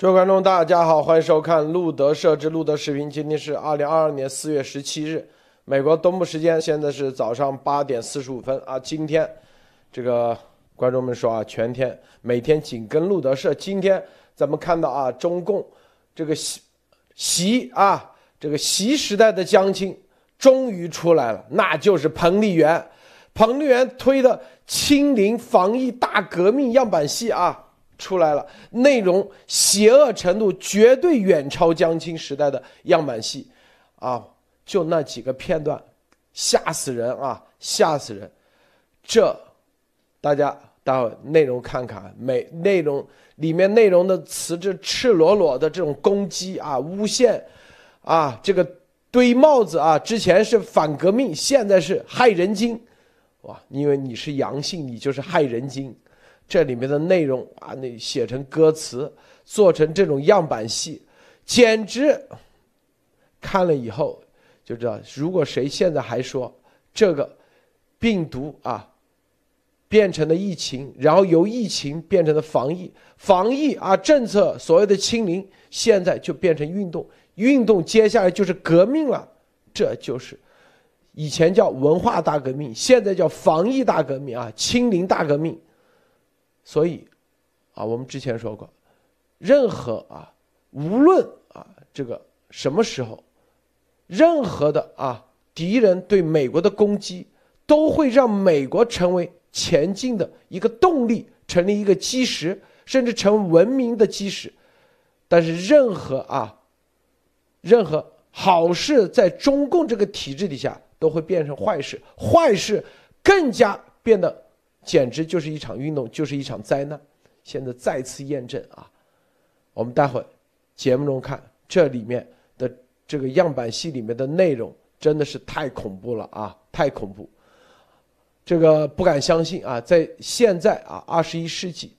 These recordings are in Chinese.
各位观众，大家好，欢迎收看路德社之路德视频。今天是二零二二年四月十七日，美国东部时间现在是早上八点四十五分啊。今天这个观众们说啊，全天每天紧跟路德社。今天咱们看到啊，中共这个习习啊，这个习时代的将军终于出来了，那就是彭丽媛。彭丽媛推的清零防疫大革命样板戏啊。出来了，内容邪恶程度绝对远超江青时代的样板戏，啊，就那几个片段，吓死人啊，吓死人！这，大家待会内容看看，每内容里面内容的词，这赤裸裸的这种攻击啊，诬陷，啊，这个堆帽子啊，之前是反革命，现在是害人精，哇，因为你是阳性，你就是害人精。这里面的内容啊，那写成歌词，做成这种样板戏，简直看了以后就知道，如果谁现在还说这个病毒啊变成了疫情，然后由疫情变成了防疫，防疫啊政策所谓的清零，现在就变成运动，运动接下来就是革命了，这就是以前叫文化大革命，现在叫防疫大革命啊，清零大革命。所以，啊，我们之前说过，任何啊，无论啊，这个什么时候，任何的啊敌人对美国的攻击，都会让美国成为前进的一个动力，成立一个基石，甚至成文明的基石。但是，任何啊，任何好事，在中共这个体制底下，都会变成坏事，坏事更加变得。简直就是一场运动，就是一场灾难。现在再次验证啊！我们待会节目中看这里面的这个样板戏里面的内容，真的是太恐怖了啊！太恐怖，这个不敢相信啊！在现在啊，二十一世纪，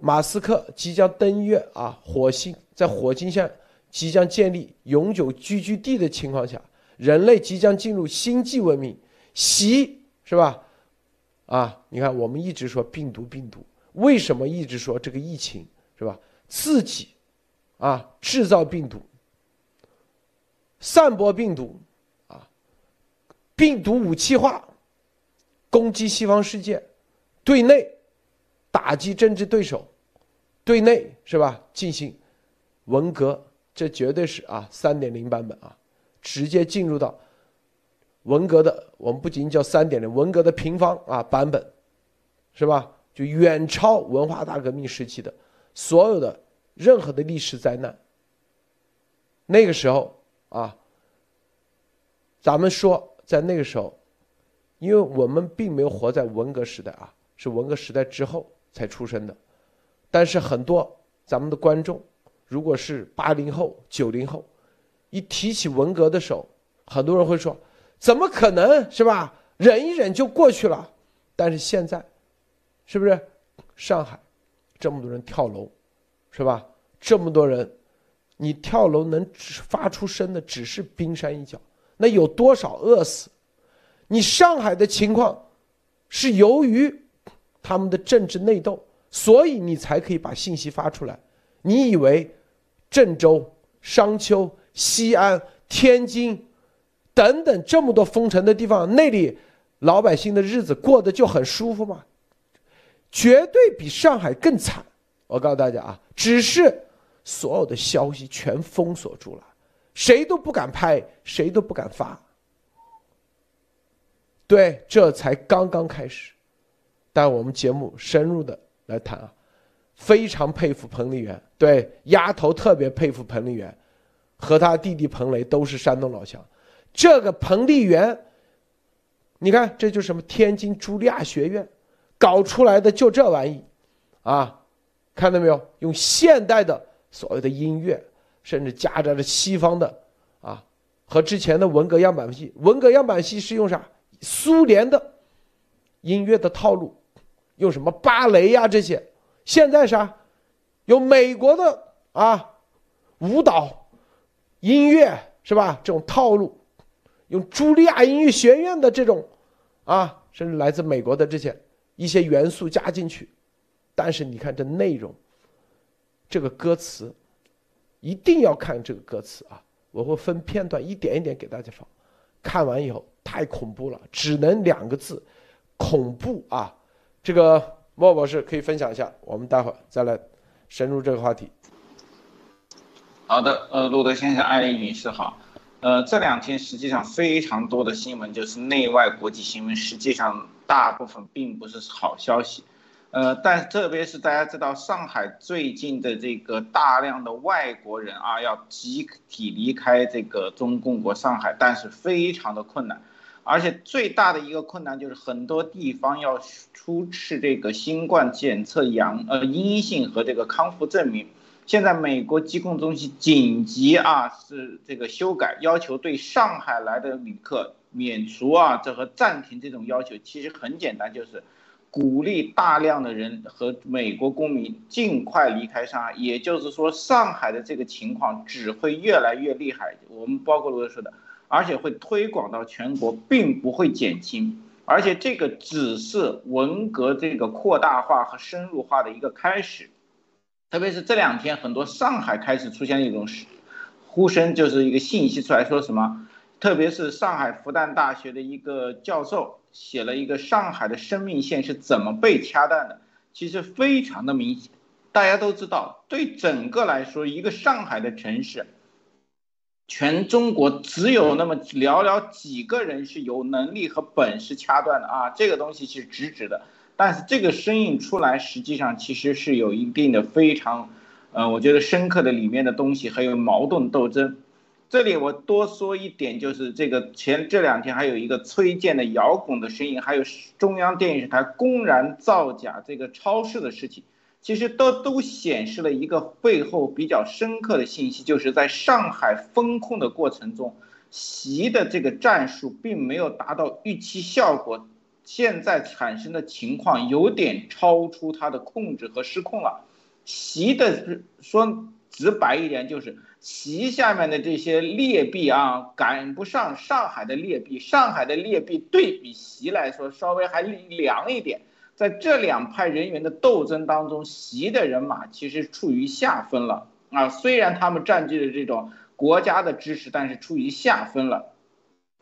马斯克即将登月啊，火星在火星上即将建立永久居住地的情况下，人类即将进入星际文明，习是吧？啊，你看，我们一直说病毒，病毒，为什么一直说这个疫情是吧？自己啊制造病毒，散播病毒，啊，病毒武器化，攻击西方世界，对内打击政治对手，对内是吧？进行文革，这绝对是啊三点零版本啊，直接进入到。文革的，我们不仅仅叫三点零，文革的平方啊版本，是吧？就远超文化大革命时期的所有的任何的历史灾难。那个时候啊，咱们说在那个时候，因为我们并没有活在文革时代啊，是文革时代之后才出生的。但是很多咱们的观众，如果是八零后、九零后，一提起文革的时候，很多人会说。怎么可能是吧？忍一忍就过去了。但是现在，是不是上海这么多人跳楼，是吧？这么多人，你跳楼能发出声的只是冰山一角，那有多少饿死？你上海的情况是由于他们的政治内斗，所以你才可以把信息发出来。你以为郑州、商丘、西安、天津？等等，这么多封城的地方，那里老百姓的日子过得就很舒服吗？绝对比上海更惨。我告诉大家啊，只是所有的消息全封锁住了，谁都不敢拍，谁都不敢发。对，这才刚刚开始。但我们节目深入的来谈啊，非常佩服彭丽媛，对，丫头特别佩服彭丽媛，和他弟弟彭雷都是山东老乡。这个彭丽媛，你看，这就是什么天津茱莉亚学院搞出来的，就这玩意，啊，看到没有？用现代的所谓的音乐，甚至夹杂着西方的啊，和之前的文革样板戏，文革样板戏是用啥？苏联的音乐的套路，用什么芭蕾呀这些？现在啥？有美国的啊，舞蹈、音乐是吧？这种套路。用茱莉亚音乐学院的这种，啊，甚至来自美国的这些一些元素加进去，但是你看这内容，这个歌词，一定要看这个歌词啊！我会分片段一点一点给大家放。看完以后太恐怖了，只能两个字，恐怖啊！这个莫博士可以分享一下，我们待会儿再来深入这个话题。好的，呃，路德先生、艾丽女士好。呃，这两天实际上非常多的新闻就是内外国际新闻，实际上大部分并不是好消息。呃，但特别是大家知道，上海最近的这个大量的外国人啊，要集体离开这个中共国上海，但是非常的困难，而且最大的一个困难就是很多地方要出示这个新冠检测阳呃阴性和这个康复证明。现在美国疾控中心紧急啊是这个修改，要求对上海来的旅客免除啊这和暂停这种要求，其实很简单，就是。鼓励大量的人和美国公民尽快离开上海，也就是说，上海的这个情况只会越来越厉害。我们包括罗德说的，而且会推广到全国，并不会减轻。而且这个只是文革这个扩大化和深入化的一个开始。特别是这两天，很多上海开始出现一种呼声，就是一个信息出来说什么，特别是上海复旦大学的一个教授。写了一个上海的生命线是怎么被掐断的，其实非常的明显。大家都知道，对整个来说，一个上海的城市，全中国只有那么寥寥几个人是有能力和本事掐断的啊，这个东西是直指的。但是这个声音出来，实际上其实是有一定的非常，呃，我觉得深刻的里面的东西，还有矛盾斗争。这里我多说一点，就是这个前这两天还有一个崔健的摇滚的声音，还有中央电视台公然造假这个超市的事情，其实都都显示了一个背后比较深刻的信息，就是在上海封控的过程中，习的这个战术并没有达到预期效果，现在产生的情况有点超出他的控制和失控了。习的说直白一点就是。习下面的这些劣币啊，赶不上上海的劣币。上海的劣币对比习来说，稍微还凉一点。在这两派人员的斗争当中，习的人马其实处于下风了啊。虽然他们占据了这种国家的支持，但是处于下风了。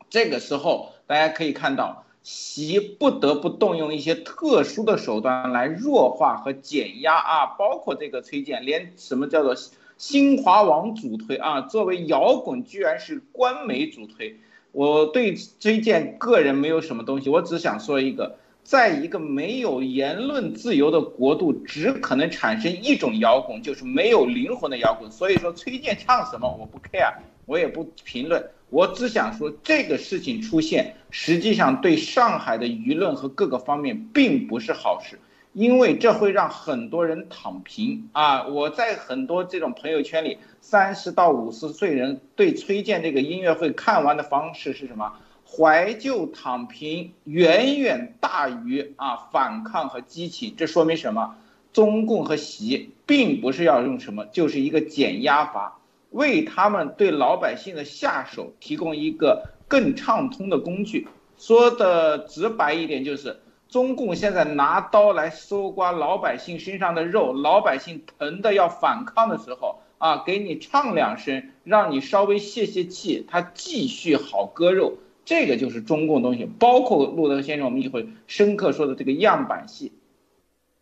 这个时候，大家可以看到，习不得不动用一些特殊的手段来弱化和减压啊，包括这个崔健，连什么叫做。新华网主推啊，作为摇滚居然是官媒主推。我对崔健个人没有什么东西，我只想说一个，在一个没有言论自由的国度，只可能产生一种摇滚，就是没有灵魂的摇滚。所以说，崔健唱什么我不 care，我也不评论，我只想说这个事情出现，实际上对上海的舆论和各个方面并不是好事。因为这会让很多人躺平啊！我在很多这种朋友圈里，三十到五十岁人对崔健这个音乐会看完的方式是什么？怀旧躺平远远大于啊反抗和激情。这说明什么？中共和习并不是要用什么，就是一个减压法，为他们对老百姓的下手提供一个更畅通的工具。说的直白一点就是。中共现在拿刀来搜刮老百姓身上的肉，老百姓疼的要反抗的时候啊，给你唱两声，让你稍微泄泄气，他继续好割肉，这个就是中共东西。包括路德先生，我们一会深刻说的这个样板戏。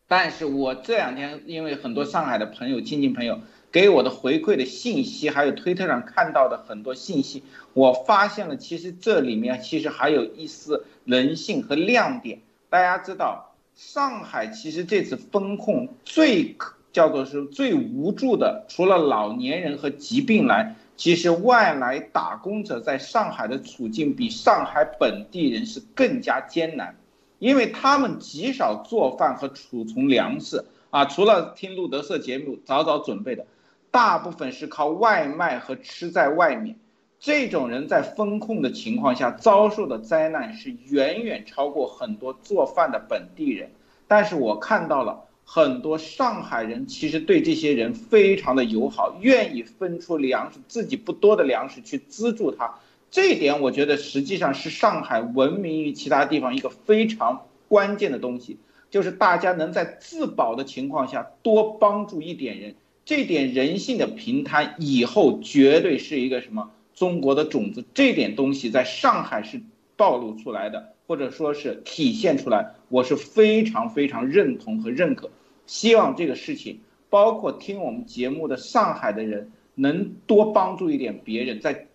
但是我这两天因为很多上海的朋友、亲戚朋友给我的回馈的信息，还有推特上看到的很多信息，我发现了其实这里面其实还有一丝人性和亮点。大家知道，上海其实这次封控最叫做是最无助的，除了老年人和疾病来，其实外来打工者在上海的处境比上海本地人是更加艰难，因为他们极少做饭和储存粮食啊，除了听路德社节目早早准备的，大部分是靠外卖和吃在外面。这种人在风控的情况下遭受的灾难是远远超过很多做饭的本地人，但是我看到了很多上海人其实对这些人非常的友好，愿意分出粮食自己不多的粮食去资助他，这一点我觉得实际上是上海闻名于其他地方一个非常关键的东西，就是大家能在自保的情况下多帮助一点人。这点人性的平摊以后绝对是一个什么中国的种子，这点东西在上海是暴露出来的，或者说是体现出来，我是非常非常认同和认可。希望这个事情，包括听我们节目的上海的人，能多帮助一点别人，在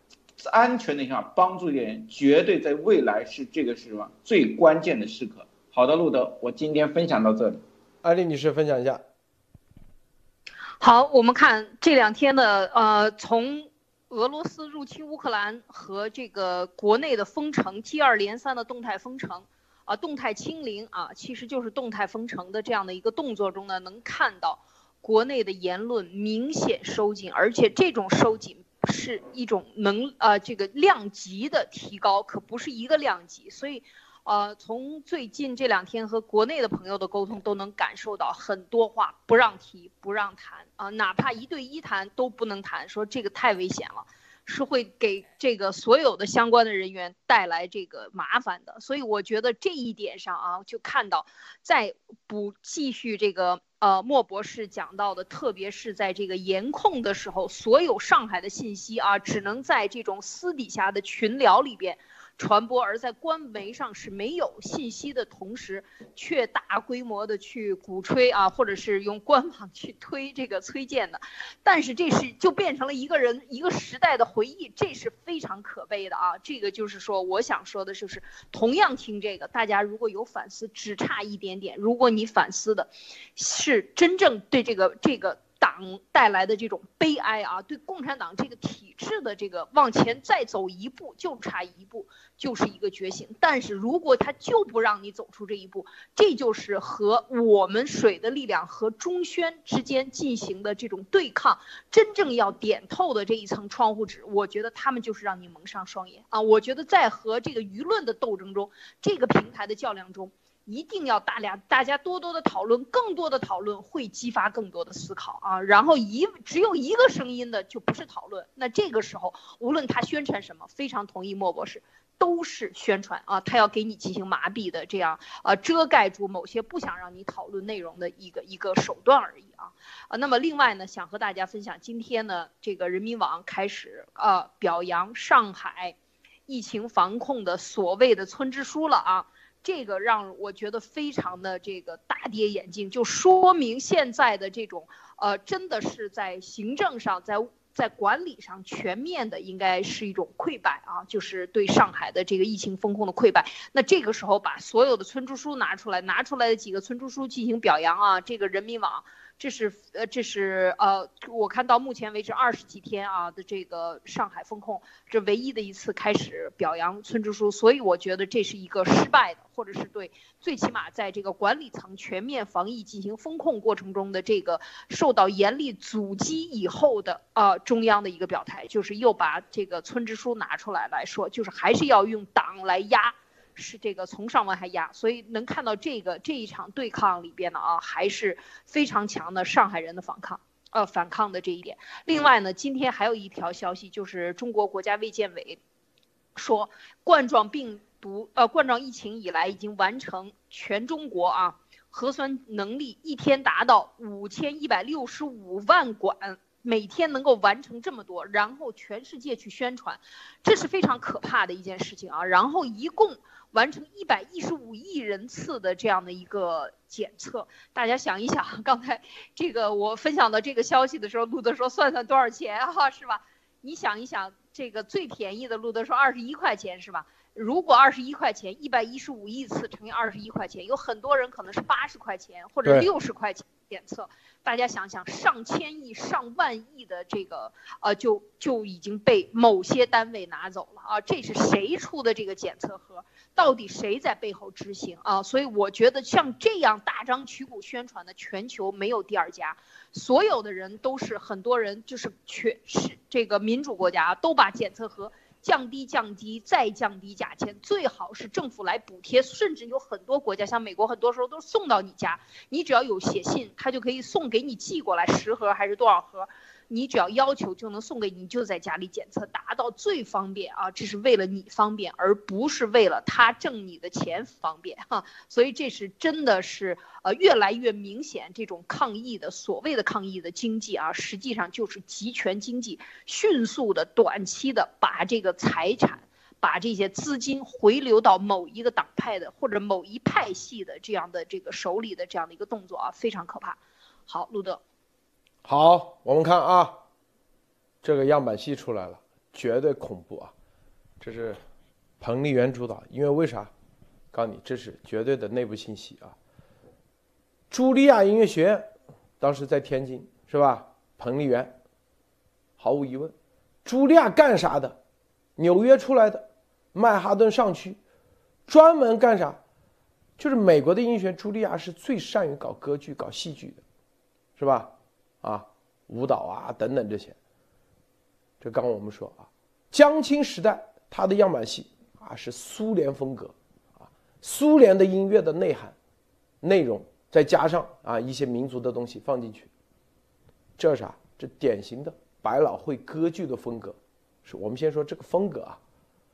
安全的情况下帮助一点人，绝对在未来是这个是什么最关键的时刻。好的，路德，我今天分享到这里。艾丽女士分享一下。好，我们看这两天的呃，从俄罗斯入侵乌克兰和这个国内的封城接二连三的动态封城，啊，动态清零啊，其实就是动态封城的这样的一个动作中呢，能看到国内的言论明显收紧，而且这种收紧是一种能呃这个量级的提高，可不是一个量级，所以。呃，从最近这两天和国内的朋友的沟通，都能感受到很多话不让提、不让谈啊，哪怕一对一谈都不能谈，说这个太危险了，是会给这个所有的相关的人员带来这个麻烦的。所以我觉得这一点上啊，就看到在不继续这个呃莫博士讲到的，特别是在这个严控的时候，所有上海的信息啊，只能在这种私底下的群聊里边。传播，而在官媒上是没有信息的同时，却大规模的去鼓吹啊，或者是用官网去推这个崔健的，但是这是就变成了一个人一个时代的回忆，这是非常可悲的啊！这个就是说，我想说的就是，同样听这个，大家如果有反思，只差一点点。如果你反思的，是真正对这个这个。党带来的这种悲哀啊，对共产党这个体制的这个往前再走一步，就差一步，就是一个觉醒。但是如果他就不让你走出这一步，这就是和我们水的力量和中宣之间进行的这种对抗。真正要点透的这一层窗户纸，我觉得他们就是让你蒙上双眼啊！我觉得在和这个舆论的斗争中，这个平台的较量中。一定要大家大家多多的讨论，更多的讨论会激发更多的思考啊。然后一只有一个声音的就不是讨论。那这个时候，无论他宣传什么，非常同意莫博士，都是宣传啊。他要给你进行麻痹的，这样啊遮盖住某些不想让你讨论内容的一个一个手段而已啊。啊，那么另外呢，想和大家分享，今天呢，这个人民网开始啊表扬上海疫情防控的所谓的村支书了啊。这个让我觉得非常的这个大跌眼镜，就说明现在的这种呃，真的是在行政上，在在管理上全面的应该是一种溃败啊，就是对上海的这个疫情风控的溃败。那这个时候把所有的村支书拿出来，拿出来的几个村支书进行表扬啊，这个人民网。这是呃，这是呃，我看到目前为止二十几天啊的这个上海封控，这唯一的一次开始表扬村支书，所以我觉得这是一个失败的，或者是对最起码在这个管理层全面防疫进行风控过程中的这个受到严厉阻击以后的啊中央的一个表态，就是又把这个村支书拿出来来说，就是还是要用党来压。是这个从上往下压，所以能看到这个这一场对抗里边呢啊，还是非常强的上海人的反抗，呃，反抗的这一点。另外呢，今天还有一条消息，就是中国国家卫健委说，冠状病毒呃冠状疫情以来已经完成全中国啊核酸能力一天达到五千一百六十五万管。每天能够完成这么多，然后全世界去宣传，这是非常可怕的一件事情啊！然后一共完成一百一十五亿人次的这样的一个检测，大家想一想，刚才这个我分享的这个消息的时候，路德说算算多少钱哈，是吧？你想一想，这个最便宜的路德说二十一块钱是吧？如果二十一块钱，一百一十五亿次乘以二十一块钱，有很多人可能是八十块钱或者六十块钱检测。大家想想，上千亿、上万亿的这个，呃，就就已经被某些单位拿走了啊！这是谁出的这个检测盒？到底谁在背后执行啊？所以我觉得像这样大张旗鼓宣传的，全球没有第二家。所有的人都是很多人，就是全是这个民主国家都把检测盒。降低、降低、再降低价钱，最好是政府来补贴，甚至有很多国家，像美国，很多时候都送到你家，你只要有写信，他就可以送给你寄过来十盒还是多少盒，你只要要求就能送给你，就在家里检测，达到最方便啊，这是为了你方便，而不是为了他挣你的钱方便哈。所以这是真的是呃越来越明显，这种抗疫的所谓的抗疫的经济啊，实际上就是集权经济，迅速的短期的把这个财产。把这些资金回流到某一个党派的或者某一派系的这样的这个手里的这样的一个动作啊，非常可怕。好，路德，好，我们看啊，这个样板戏出来了，绝对恐怖啊！这是彭丽媛主导，因为为啥？告诉你，这是绝对的内部信息啊。茱莉亚音乐学院当时在天津是吧？彭丽媛，毫无疑问，茱莉亚干啥的？纽约出来的。曼哈顿上区，专门干啥？就是美国的音乐学院，茱莉亚是最善于搞歌剧、搞戏剧的，是吧？啊，舞蹈啊等等这些。这刚我们说啊，江青时代他的样板戏啊是苏联风格，啊，苏联的音乐的内涵、内容，再加上啊一些民族的东西放进去，这啥？这典型的百老汇歌剧的风格。是我们先说这个风格啊，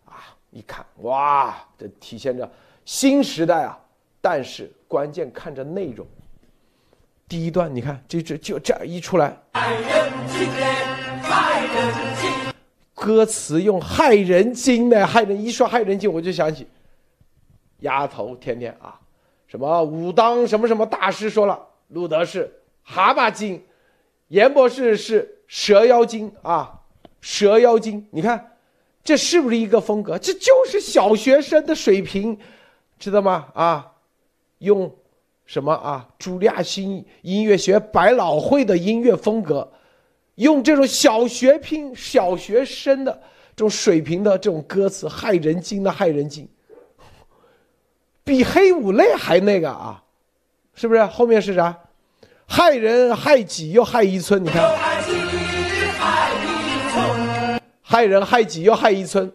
啊。一看哇，这体现着新时代啊！但是关键看着内容。第一段你看，这这就这样一出来，歌词用害人精的，害人一说害人精，我就想起丫头天天啊，什么武当什么什么大师说了，路德是蛤蟆精，严博士是蛇妖精啊，蛇妖精，你看。这是不是一个风格？这就是小学生的水平，知道吗？啊，用什么啊？茱莉亚新音乐学百老汇的音乐风格，用这种小学拼小学生的这种水平的这种歌词，害人精的害人精，比黑五类还那个啊，是不是？后面是啥？害人害己又害一村，你看。害人害己又害一村，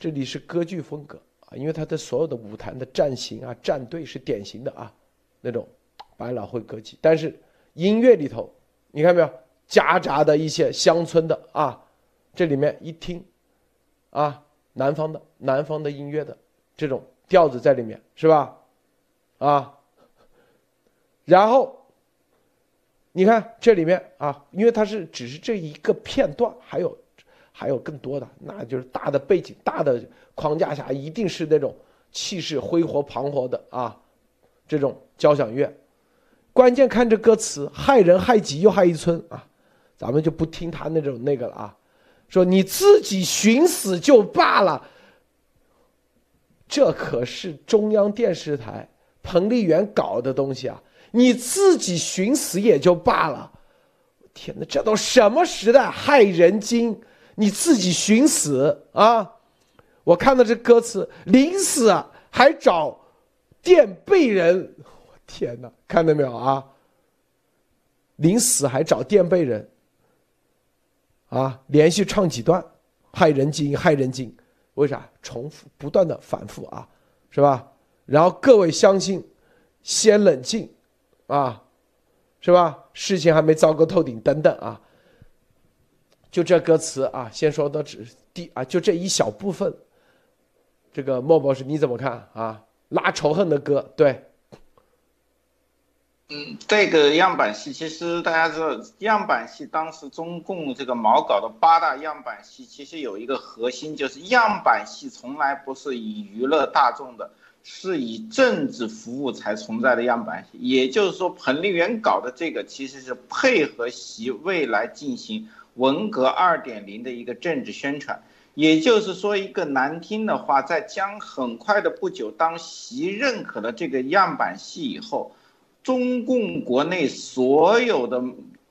这里是歌剧风格啊，因为他的所有的舞台的战型啊、战队是典型的啊那种百老汇歌曲，但是音乐里头你看没有夹杂的一些乡村的啊，这里面一听啊南方的南方的音乐的这种调子在里面是吧？啊，然后你看这里面啊，因为它是只是这一个片段，还有。还有更多的，那就是大的背景、大的框架下，一定是那种气势恢宏磅礴的啊，这种交响乐。关键看这歌词，害人害己又害一村啊，咱们就不听他那种那个了啊。说你自己寻死就罢了，这可是中央电视台彭丽媛搞的东西啊，你自己寻死也就罢了。天哪，这都什么时代，害人精！你自己寻死啊！我看到这歌词，临死还找垫背人，我天哪，看到没有啊？临死还找垫背人啊！连续唱几段，害人精，害人精，为啥？重复不断的反复啊，是吧？然后各位相信，先冷静啊，是吧？事情还没糟糕透顶，等等啊。就这歌词啊，先说的只第啊，就这一小部分。这个莫博士你怎么看啊？拉仇恨的歌，对。嗯，这个样板戏其实大家知道，样板戏当时中共这个毛搞的八大样板戏，其实有一个核心，就是样板戏从来不是以娱乐大众的，是以政治服务才存在的样板戏。也就是说，彭丽媛搞的这个其实是配合习未来进行。文革二点零的一个政治宣传，也就是说一个难听的话，在将很快的不久，当习认可了这个样板戏以后，中共国内所有的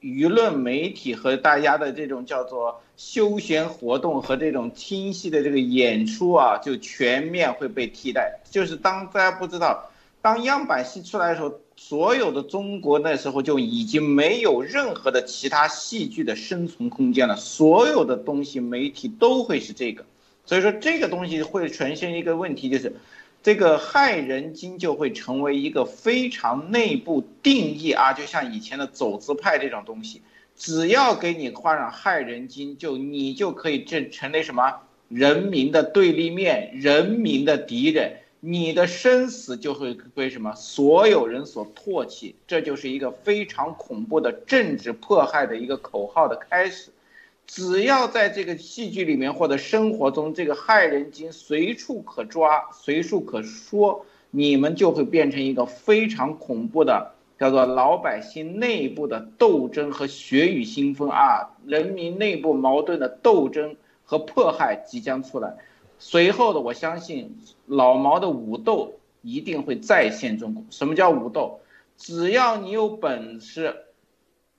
舆论媒体和大家的这种叫做休闲活动和这种听戏的这个演出啊，就全面会被替代。就是当大家不知道，当样板戏出来的时候。所有的中国那时候就已经没有任何的其他戏剧的生存空间了，所有的东西媒体都会是这个，所以说这个东西会呈现一个问题，就是这个害人精就会成为一个非常内部定义啊，就像以前的走资派这种东西，只要给你画上害人精，就你就可以这成为什么人民的对立面，人民的敌人，你的生死就会被什么所有人所唾弃，这就是一个非常恐怖的政治迫害的一个口号的开始。只要在这个戏剧里面或者生活中，这个害人精随处可抓，随处可说，你们就会变成一个非常恐怖的。叫做老百姓内部的斗争和血雨腥风啊，人民内部矛盾的斗争和迫害即将出来。随后的，我相信老毛的武斗一定会再现中国。什么叫武斗？只要你有本事，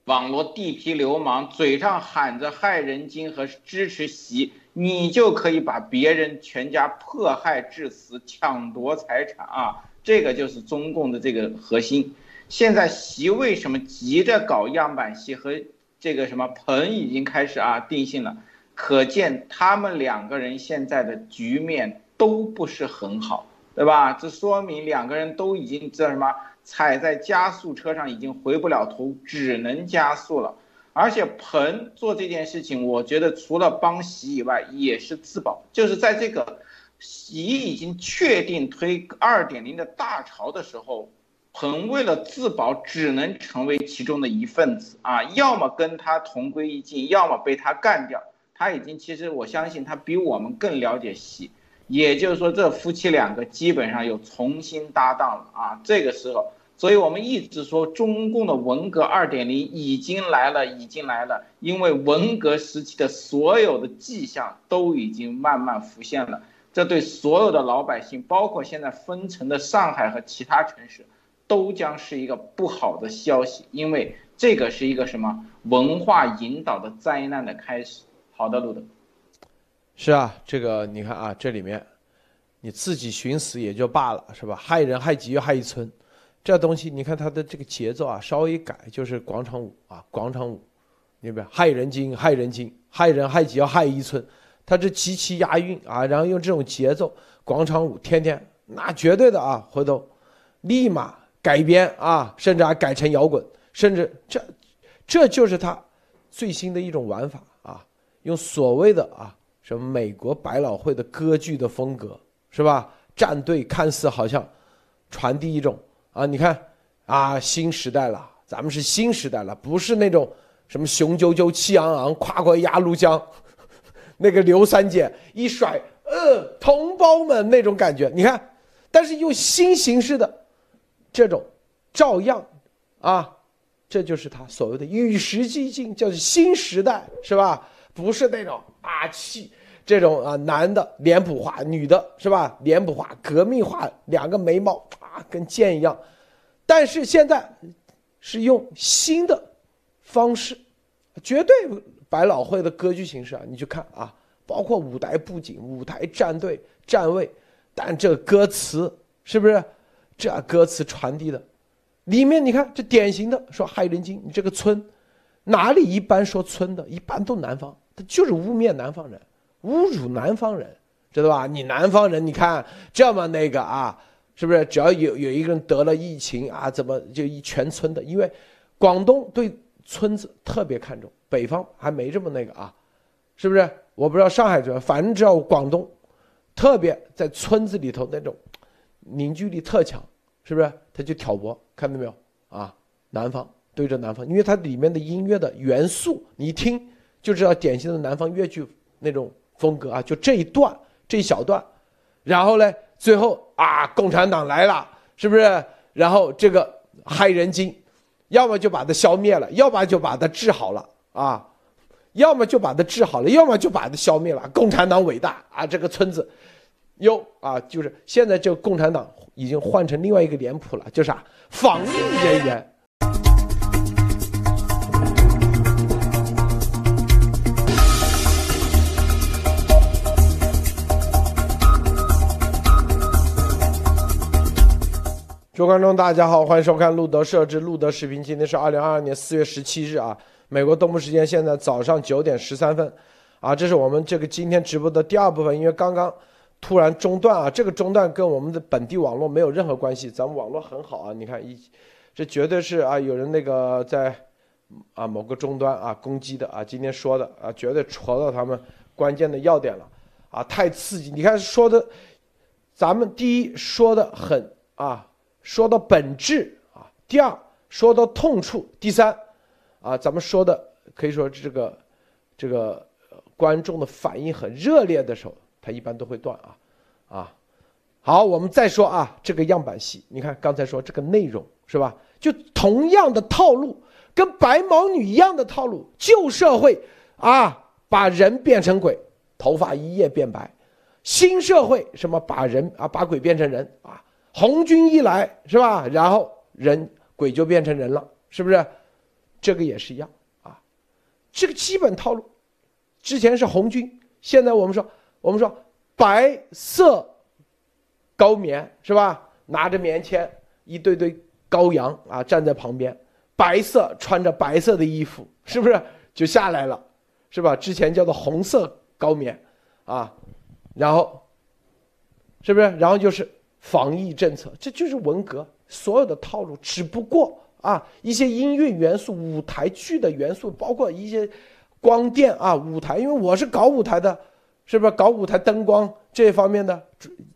网络地痞流氓嘴上喊着害人精和支持习，你就可以把别人全家迫害致死、抢夺财产啊！这个就是中共的这个核心。现在习为什么急着搞样板戏和这个什么彭已经开始啊定性了，可见他们两个人现在的局面都不是很好，对吧？这说明两个人都已经知道什么踩在加速车上已经回不了头，只能加速了。而且彭做这件事情，我觉得除了帮习以外，也是自保，就是在这个习已经确定推二点零的大潮的时候。彭为了自保，只能成为其中的一份子啊，要么跟他同归于尽，要么被他干掉。他已经，其实我相信他比我们更了解戏，也就是说，这夫妻两个基本上又重新搭档了啊。这个时候，所以我们一直说中共的文革二点零已经来了，已经来了，因为文革时期的所有的迹象都已经慢慢浮现了。这对所有的老百姓，包括现在封城的上海和其他城市。都将是一个不好的消息，因为这个是一个什么文化引导的灾难的开始。好的，路德，是啊，这个你看啊，这里面你自己寻死也就罢了，是吧？害人害己又害一村，这东西你看它的这个节奏啊，稍微一改就是广场舞啊，广场舞，明白？害人精，害人精，害人害己要害一村，它这极其押韵啊，然后用这种节奏，广场舞，天天那绝对的啊，回头立马。改编啊，甚至还改成摇滚，甚至这，这就是他最新的一种玩法，用所谓的啊什么美国百老汇的歌剧的风格是吧？战队看似好像传递一种啊，你看啊新时代了，咱们是新时代了，不是那种什么雄赳赳气昂昂跨过鸭绿江，那个刘三姐一甩，呃，同胞们那种感觉，你看，但是用新形式的。这种照样啊，这就是他所谓的与时俱进，叫做新时代，是吧？不是那种啊气，这种啊男的脸谱化，女的是吧？脸谱化，革命化，两个眉毛啊跟剑一样。但是现在是用新的方式，绝对百老汇的歌剧形式啊，你去看啊，包括舞台布景、舞台站队站位，但这歌词是不是？这歌词传递的，里面你看这典型的说害人精，你这个村，哪里一般说村的，一般都南方，他就是污蔑南方人，侮辱南方人，知道吧？你南方人，你看这么那个啊，是不是？只要有有一个人得了疫情啊，怎么就一全村的？因为广东对村子特别看重，北方还没这么那个啊，是不是？我不知道上海怎么，反正只要广东，特别在村子里头那种。凝聚力特强，是不是？他就挑拨，看到没有啊？南方对着南方，因为它里面的音乐的元素，你听就知道典型的南方越剧那种风格啊。就这一段，这一小段，然后呢，最后啊，共产党来了，是不是？然后这个害人精，要么就把它消灭了，要么就把它治好了啊，要么就把它治好了，要么就把它消灭了。共产党伟大啊，这个村子。哟啊，就是现在这共产党已经换成另外一个脸谱了，就是啊，防疫人员。各位观众，大家好，欢迎收看路德设置路德视频。今天是二零二二年四月十七日啊，美国东部时间现在早上九点十三分，啊，这是我们这个今天直播的第二部分，因为刚刚。突然中断啊！这个中断跟我们的本地网络没有任何关系，咱们网络很好啊。你看一，这绝对是啊，有人那个在啊某个终端啊攻击的啊，今天说的啊，绝对戳到他们关键的要点了啊，太刺激！你看说的，咱们第一说的很啊，说到本质啊，第二说到痛处，第三啊，咱们说的可以说这个这个观众的反应很热烈的时候，他一般都会断啊啊。好，我们再说啊，这个样板戏，你看刚才说这个内容是吧？就同样的套路，跟白毛女一样的套路，旧社会啊，把人变成鬼，头发一夜变白；新社会什么把人啊，把鬼变成人啊，红军一来是吧？然后人鬼就变成人了，是不是？这个也是一样啊，这个基本套路，之前是红军，现在我们说，我们说白色。高棉是吧？拿着棉签，一对对羔羊啊，站在旁边，白色穿着白色的衣服，是不是就下来了？是吧？之前叫做红色高棉，啊，然后，是不是？然后就是防疫政策，这就是文革所有的套路。只不过啊，一些音乐元素、舞台剧的元素，包括一些光电啊、舞台，因为我是搞舞台的，是不是？搞舞台灯光这方面的。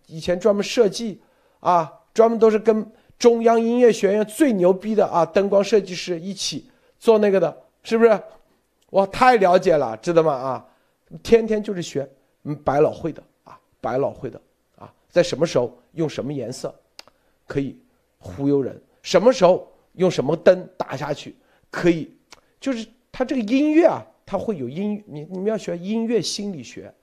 以前专门设计，啊，专门都是跟中央音乐学院最牛逼的啊灯光设计师一起做那个的，是不是？我太了解了，知道吗？啊，天天就是学，百老汇的啊，百老汇的，在什么时候用什么颜色，可以忽悠人？什么时候用什么灯打下去，可以？就是它这个音乐啊，它会有音，你你们要学音乐心理学，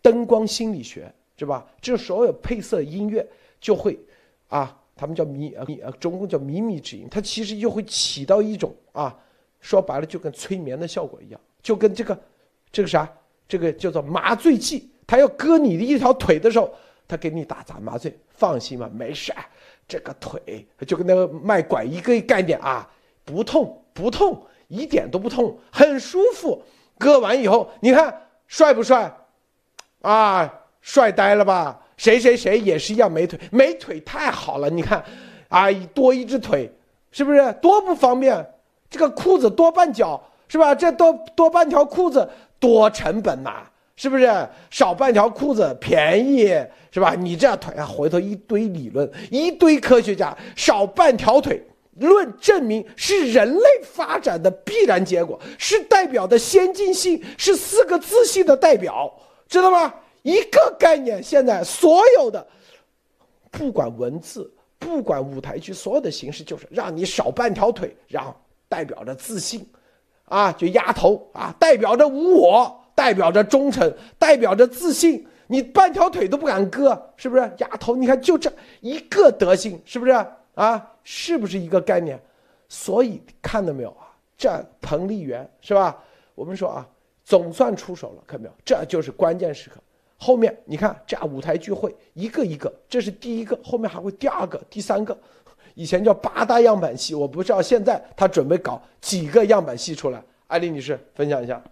灯光心理学。是吧？这所有配色音乐就会，啊，他们叫迷迷呃，中共叫靡靡之音，它其实就会起到一种啊，说白了就跟催眠的效果一样，就跟这个，这个啥，这个叫做麻醉剂，他要割你的一条腿的时候，他给你打杂麻醉？放心吧，没事，这个腿就跟那个卖拐一个概念啊，不痛不痛，一点都不痛，很舒服。割完以后，你看帅不帅？啊！帅呆了吧？谁谁谁也是一样没腿，没腿太好了。你看，啊，多一只腿，是不是多不方便？这个裤子多半脚，是吧？这多多半条裤子多成本呐，是不是？少半条裤子便宜，是吧？你这样腿啊，回头一堆理论，一堆科学家，少半条腿论证明是人类发展的必然结果，是代表的先进性，是四个自信的代表，知道吗？一个概念，现在所有的，不管文字，不管舞台剧，所有的形式就是让你少半条腿，然后代表着自信，啊，就压头啊，代表着无我，代表着忠诚，代表着自信。你半条腿都不敢割，是不是？丫头，你看就这一个德行，是不是啊？是不是一个概念？所以看到没有啊？这彭丽媛是吧？我们说啊，总算出手了，看到没有？这就是关键时刻。后面你看，这舞台聚会一个一个，这是第一个，后面还会第二个、第三个。以前叫八大样板戏，我不知道现在他准备搞几个样板戏出来。艾丽女士，分享一下。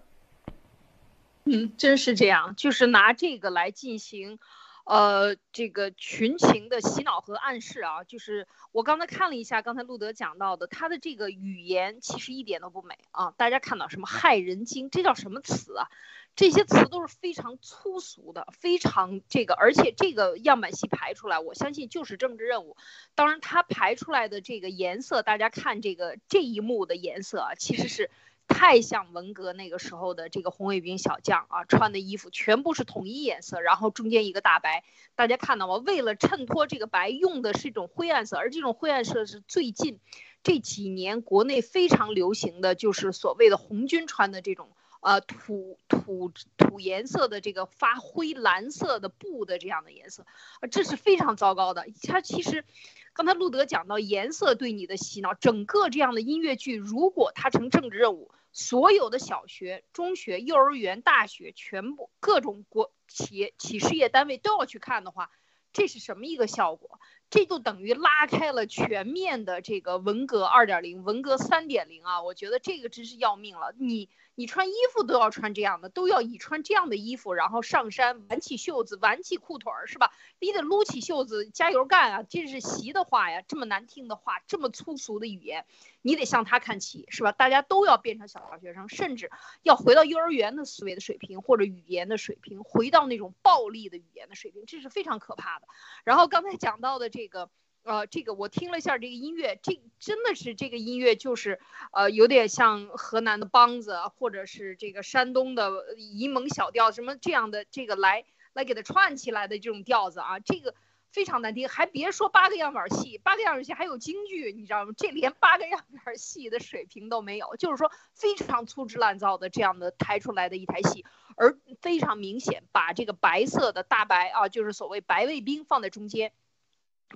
嗯，真是这样，就是拿这个来进行，呃，这个群情的洗脑和暗示啊。就是我刚才看了一下，刚才路德讲到的，他的这个语言其实一点都不美啊。大家看到什么害人精，这叫什么词啊？这些词都是非常粗俗的，非常这个，而且这个样板戏排出来，我相信就是政治任务。当然，它排出来的这个颜色，大家看这个这一幕的颜色啊，其实是太像文革那个时候的这个红卫兵小将啊，穿的衣服全部是统一颜色，然后中间一个大白。大家看到吗？为了衬托这个白，用的是一种灰暗色，而这种灰暗色是最近这几年国内非常流行的就是所谓的红军穿的这种。呃，土土土颜色的这个发灰蓝色的布的这样的颜色，啊，这是非常糟糕的。它其实，刚才路德讲到颜色对你的洗脑，整个这样的音乐剧，如果它成政治任务，所有的小学、中学、幼儿园、大学，全部各种国企业、企事业单位都要去看的话，这是什么一个效果？这就等于拉开了全面的这个文革二点零、文革三点零啊！我觉得这个真是要命了。你你穿衣服都要穿这样的，都要以穿这样的衣服，然后上山挽起袖子，挽起裤腿儿，是吧？你得撸起袖子，加油干啊！这是习的话呀，这么难听的话，这么粗俗的语言，你得向他看齐，是吧？大家都要变成小学生，甚至要回到幼儿园的思维的水平或者语言的水平，回到那种暴力的语言的水平，这是非常可怕的。然后刚才讲到的这这个。呃，这个我听了一下这个音乐，这真的是这个音乐就是，呃，有点像河南的梆子，或者是这个山东的沂蒙小调，什么这样的这个来来给它串起来的这种调子啊，这个非常难听。还别说八个样板戏，八个样板戏还有京剧，你知道吗？这连八个样板戏的水平都没有，就是说非常粗制滥造的这样的抬出来的一台戏，而非常明显把这个白色的大白啊，就是所谓白卫兵放在中间。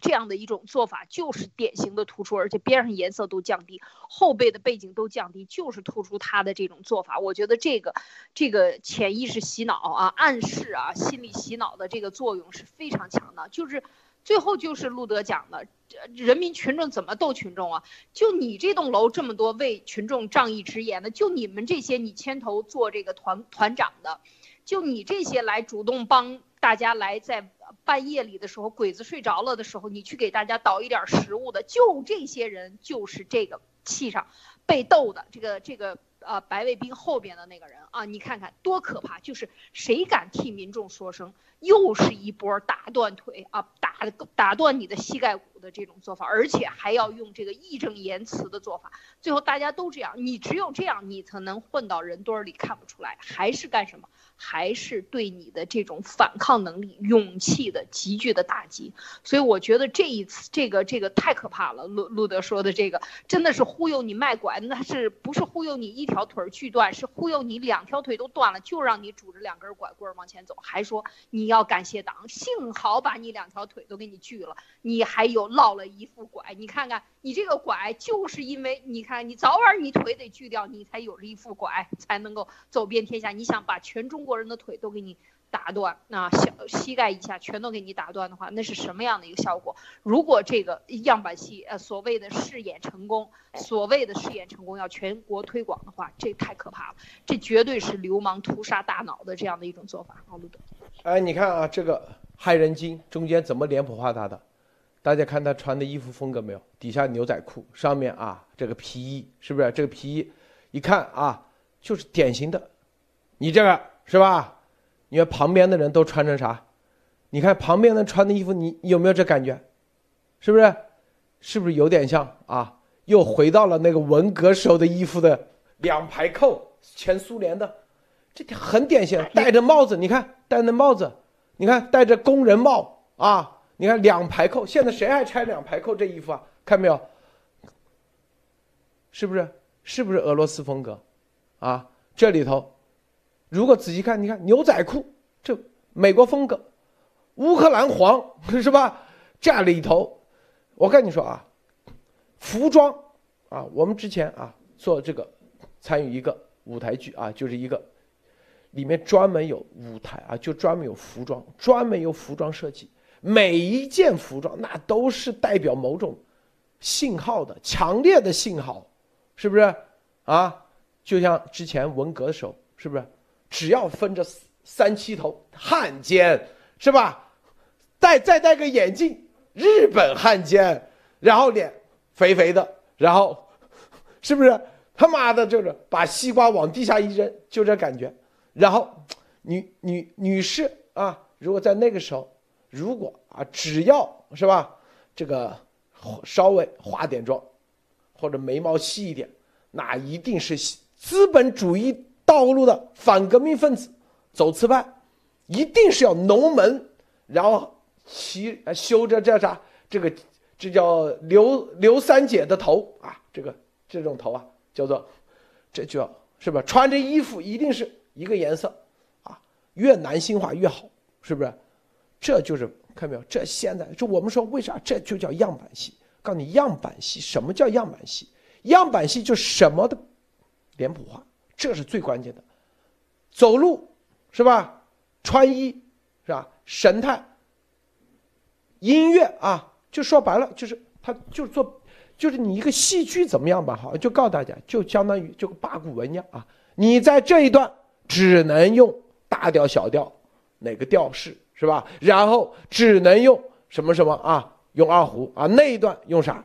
这样的一种做法就是典型的突出，而且边上颜色都降低，后背的背景都降低，就是突出他的这种做法。我觉得这个这个潜意识洗脑啊、暗示啊、心理洗脑的这个作用是非常强的。就是最后就是路德讲的，人民群众怎么斗群众啊？就你这栋楼这么多为群众仗义直言的，就你们这些你牵头做这个团团长的，就你这些来主动帮大家来在。半夜里的时候，鬼子睡着了的时候，你去给大家倒一点食物的，就这些人，就是这个气上被斗的这个这个呃白卫兵后边的那个人啊，你看看多可怕！就是谁敢替民众说声，又是一波打断腿啊，打打断你的膝盖骨的这种做法，而且还要用这个义正言辞的做法。最后大家都这样，你只有这样，你才能混到人堆里看不出来，还是干什么？还是对你的这种反抗能力、勇气的急剧的打击，所以我觉得这一次这个这个太可怕了。路路德说的这个真的是忽悠你卖拐，那是不是忽悠你一条腿锯断，是忽悠你两条腿都断了，就让你拄着两根拐棍往前走，还说你要感谢党，幸好把你两条腿都给你锯了，你还有落了一副拐，你看看你这个拐就是因为你看你早晚你腿得锯掉，你才有这一副拐，才能够走遍天下。你想把全中。国人的腿都给你打断，那小膝盖以下全都给你打断的话，那是什么样的一个效果？如果这个样板戏，呃，所谓的试演成功，所谓的试演成功要全国推广的话，这太可怕了，这绝对是流氓屠杀大脑的这样的一种做法。好，路德，哎，你看啊，这个害人精中间怎么脸谱化他的？大家看他穿的衣服风格没有？底下牛仔裤，上面啊这个皮衣，是不是？这个皮衣一看啊，就是典型的，你这个。是吧？你看旁边的人都穿成啥？你看旁边人穿的衣服，你有没有这感觉？是不是？是不是有点像啊？又回到了那个文革时候的衣服的两排扣，前苏联的，这很典型。戴着帽子，你看戴着帽子，你看戴着工人帽啊，你看两排扣。现在谁还穿两排扣这衣服啊？看没有？是不是？是不是俄罗斯风格？啊，这里头。如果仔细看，你看牛仔裤，这美国风格，乌克兰黄是吧？这里头，我跟你说啊，服装啊，我们之前啊做这个参与一个舞台剧啊，就是一个里面专门有舞台啊，就专门有服装，专门有服装设计，每一件服装那都是代表某种信号的强烈的信号，是不是啊？就像之前文革的时候，是不是？只要分着三七头汉奸是吧？戴再戴个眼镜，日本汉奸，然后脸肥肥的，然后是不是他妈的就是把西瓜往地下一扔，就这感觉。然后女女女士啊，如果在那个时候，如果啊只要是吧，这个稍微化点妆，或者眉毛细一点，那一定是资本主义。道路的反革命分子走次派，一定是要农门，然后骑修着这啥这个这叫刘刘三姐的头啊，这个这种头啊叫做，这叫是吧？穿着衣服一定是一个颜色啊，越男性化越好，是不是？这就是看没有？这现在就我们说为啥这就叫样板戏？告诉你样板戏什么叫样板戏？样板戏就什么的脸谱化。这是最关键的，走路是吧？穿衣是吧？神态、音乐啊，就说白了就是他就是做，就是你一个戏剧怎么样吧？好，就告诉大家，就相当于就八股文一样啊。你在这一段只能用大调、小调，哪个调式是吧？然后只能用什么什么啊？用二胡啊？那一段用啥？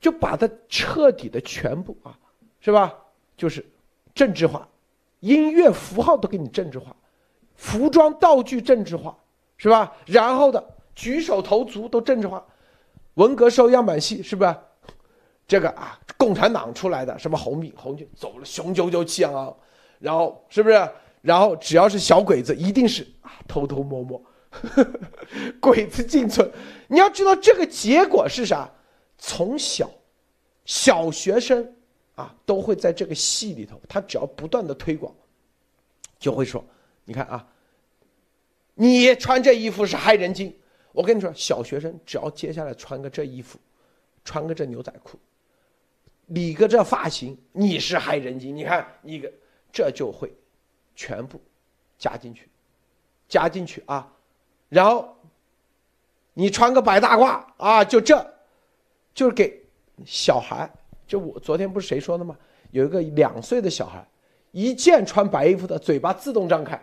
就把它彻底的全部啊，是吧？就是政治化，音乐符号都给你政治化，服装道具政治化，是吧？然后的举手投足都政治化，文革收样板戏是不是？这个啊，共产党出来的什么红米红军走了，雄赳赳气昂昂，然后是不是？然后只要是小鬼子，一定是啊偷偷摸摸，鬼子进村。你要知道这个结果是啥？从小，小学生啊都会在这个戏里头，他只要不断的推广，就会说，你看啊，你穿这衣服是害人精。我跟你说，小学生只要接下来穿个这衣服，穿个这牛仔裤。理个这发型，你是害人精。你看你个，这就会全部加进去，加进去啊。然后你穿个白大褂啊，就这，就是给小孩。就我昨天不是谁说的吗？有一个两岁的小孩，一见穿白衣服的，嘴巴自动张开，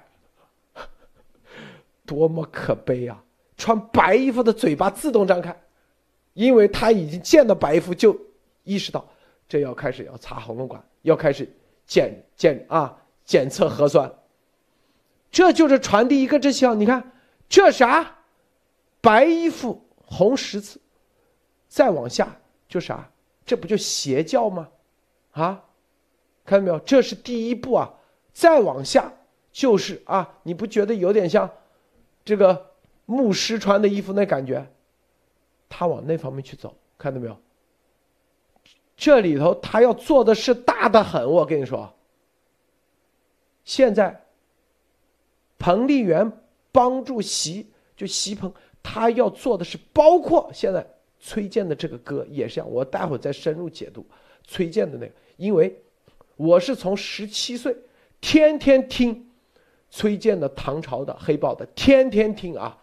多么可悲啊！穿白衣服的嘴巴自动张开，因为他已经见到白衣服，就意识到。这要开始要插喉咙管，要开始检检啊检测核酸，这就是传递一个这项。你看这啥，白衣服红十字，再往下就啥，这不就邪教吗？啊，看到没有？这是第一步啊，再往下就是啊，你不觉得有点像这个牧师穿的衣服那感觉？他往那方面去走，看到没有？这里头他要做的是大的很，我跟你说。现在，彭丽媛帮助习就习鹏，他要做的是包括现在崔健的这个歌也是这样，我待会儿再深入解读崔健的那个，因为我是从十七岁天天听崔健的《唐朝的黑豹》的，天天听啊，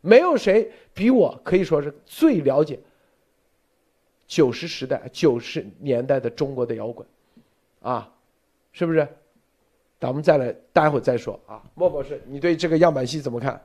没有谁比我可以说是最了解。九十时代、九十年代的中国的摇滚，啊，是不是？咱们再来，待会儿再说啊。莫博士，你对这个样板戏怎么看？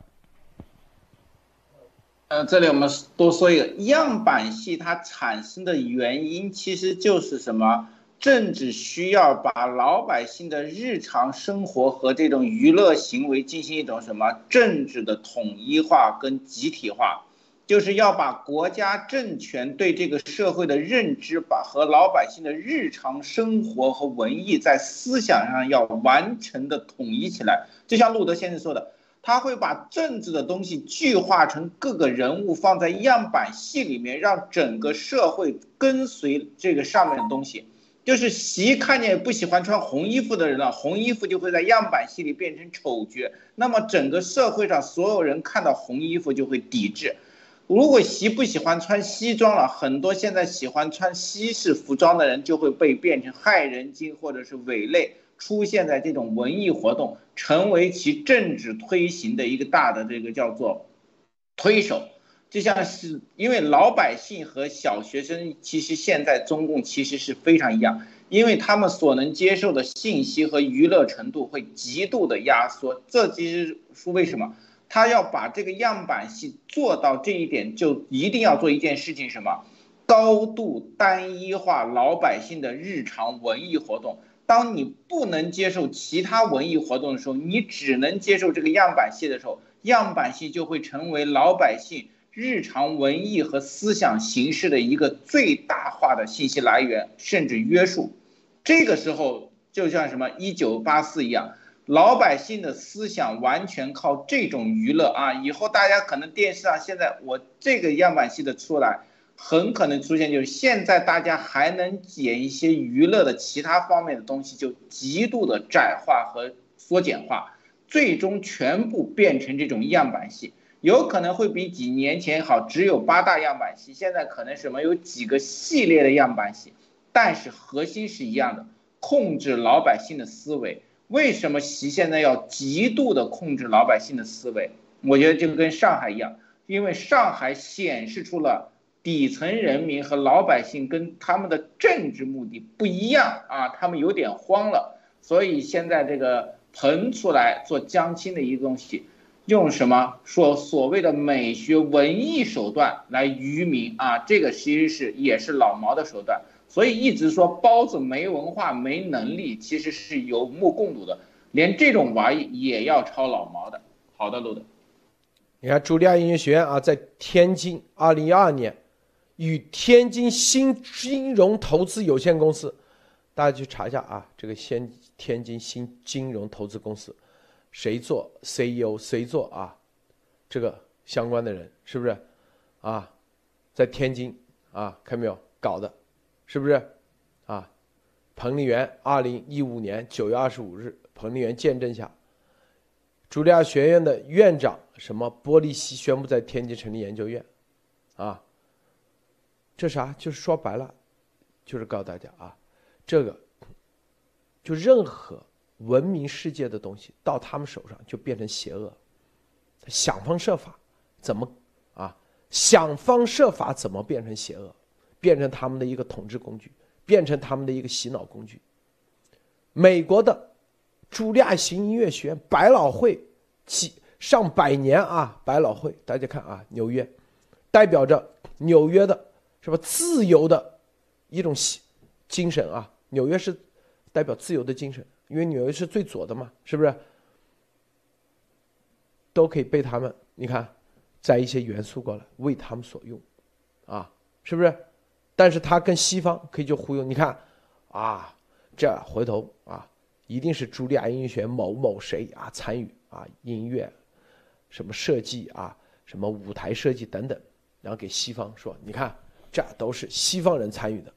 呃，这里我们多说一个，样板戏它产生的原因其实就是什么？政治需要把老百姓的日常生活和这种娱乐行为进行一种什么政治的统一化跟集体化。就是要把国家政权对这个社会的认知，把和老百姓的日常生活和文艺在思想上要完全的统一起来。就像路德先生说的，他会把政治的东西具化成各个人物，放在样板戏里面，让整个社会跟随这个上面的东西。就是习看见不喜欢穿红衣服的人了，红衣服就会在样板戏里变成丑角，那么整个社会上所有人看到红衣服就会抵制。如果习不喜欢穿西装了，很多现在喜欢穿西式服装的人就会被变成害人精或者是伪类，出现在这种文艺活动，成为其政治推行的一个大的这个叫做推手。就像是因为老百姓和小学生，其实现在中共其实是非常一样，因为他们所能接受的信息和娱乐程度会极度的压缩，这其实是为什么？他要把这个样板戏做到这一点，就一定要做一件事情，什么？高度单一化老百姓的日常文艺活动。当你不能接受其他文艺活动的时候，你只能接受这个样板戏的时候，样板戏就会成为老百姓日常文艺和思想形式的一个最大化的信息来源，甚至约束。这个时候就像什么一九八四一样。老百姓的思想完全靠这种娱乐啊！以后大家可能电视上现在我这个样板戏的出来，很可能出现就是现在大家还能剪一些娱乐的其他方面的东西，就极度的窄化和缩减化，最终全部变成这种样板戏，有可能会比几年前好，只有八大样板戏，现在可能什么有几个系列的样板戏，但是核心是一样的，控制老百姓的思维。为什么习现在要极度的控制老百姓的思维？我觉得就跟上海一样，因为上海显示出了底层人民和老百姓跟他们的政治目的不一样啊，他们有点慌了。所以现在这个捧出来做江青的一个东西，用什么说所谓的美学文艺手段来愚民啊？这个其实是也是老毛的手段。所以一直说包子没文化没能力，其实是有目共睹的。连这种玩意也要抄老毛的。好的，路德。你看，茱莉亚音乐学院啊，在天津，二零一二年与天津新金融投资有限公司，大家去查一下啊，这个先天津新金融投资公司，谁做 CEO，谁做啊，这个相关的人是不是啊？在天津啊，看没有搞的。是不是，啊？彭丽媛，二零一五年九月二十五日，彭丽媛见证下，茱莉亚学院的院长什么波利西宣布在天津成立研究院，啊，这啥？就是说白了，就是告诉大家啊，这个，就任何文明世界的东西到他们手上就变成邪恶，想方设法怎么啊？想方设法怎么变成邪恶？变成他们的一个统治工具，变成他们的一个洗脑工具。美国的茱莉亚行音乐学院百老汇，几上百年啊，百老汇，大家看啊，纽约，代表着纽约的什么自由的一种精神啊？纽约是代表自由的精神，因为纽约是最左的嘛，是不是？都可以被他们，你看，摘一些元素过来为他们所用，啊，是不是？但是他跟西方可以就忽悠，你看，啊，这回头啊，一定是茱莉亚音乐学院某某谁啊参与啊音乐，什么设计啊，什么舞台设计等等，然后给西方说，你看，这都是西方人参与的，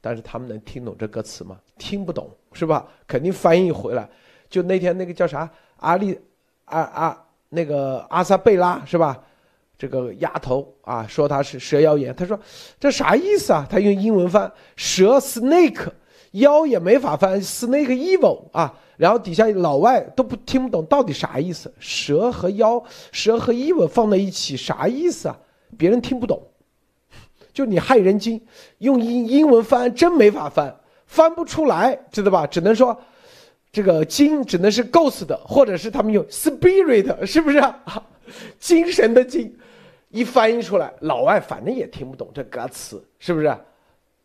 但是他们能听懂这歌词吗？听不懂是吧？肯定翻译回来，就那天那个叫啥阿丽，阿阿那个阿萨贝拉是吧？这个丫头啊，说他是蛇妖言，他说这啥意思啊？他用英文翻蛇 snake，妖也没法翻 snake evil 啊。然后底下老外都不听不懂到底啥意思，蛇和妖，蛇和 evil 放在一起啥意思啊？别人听不懂，就你害人精，用英英文翻真没法翻，翻不出来，知道吧？只能说这个精只能是 ghost 的，或者是他们用 spirit，是不是？精神的精。一翻译出来，老外反正也听不懂这歌词，是不是？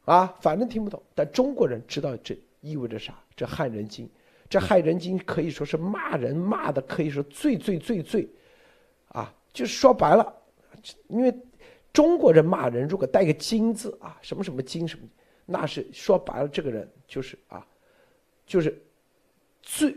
啊，反正听不懂。但中国人知道这意味着啥？这害人精，这害人精可以说是骂人骂的，可以说最最最最，啊，就说白了，因为中国人骂人如果带个精字啊，什么什么精什么，那是说白了，这个人就是啊，就是最，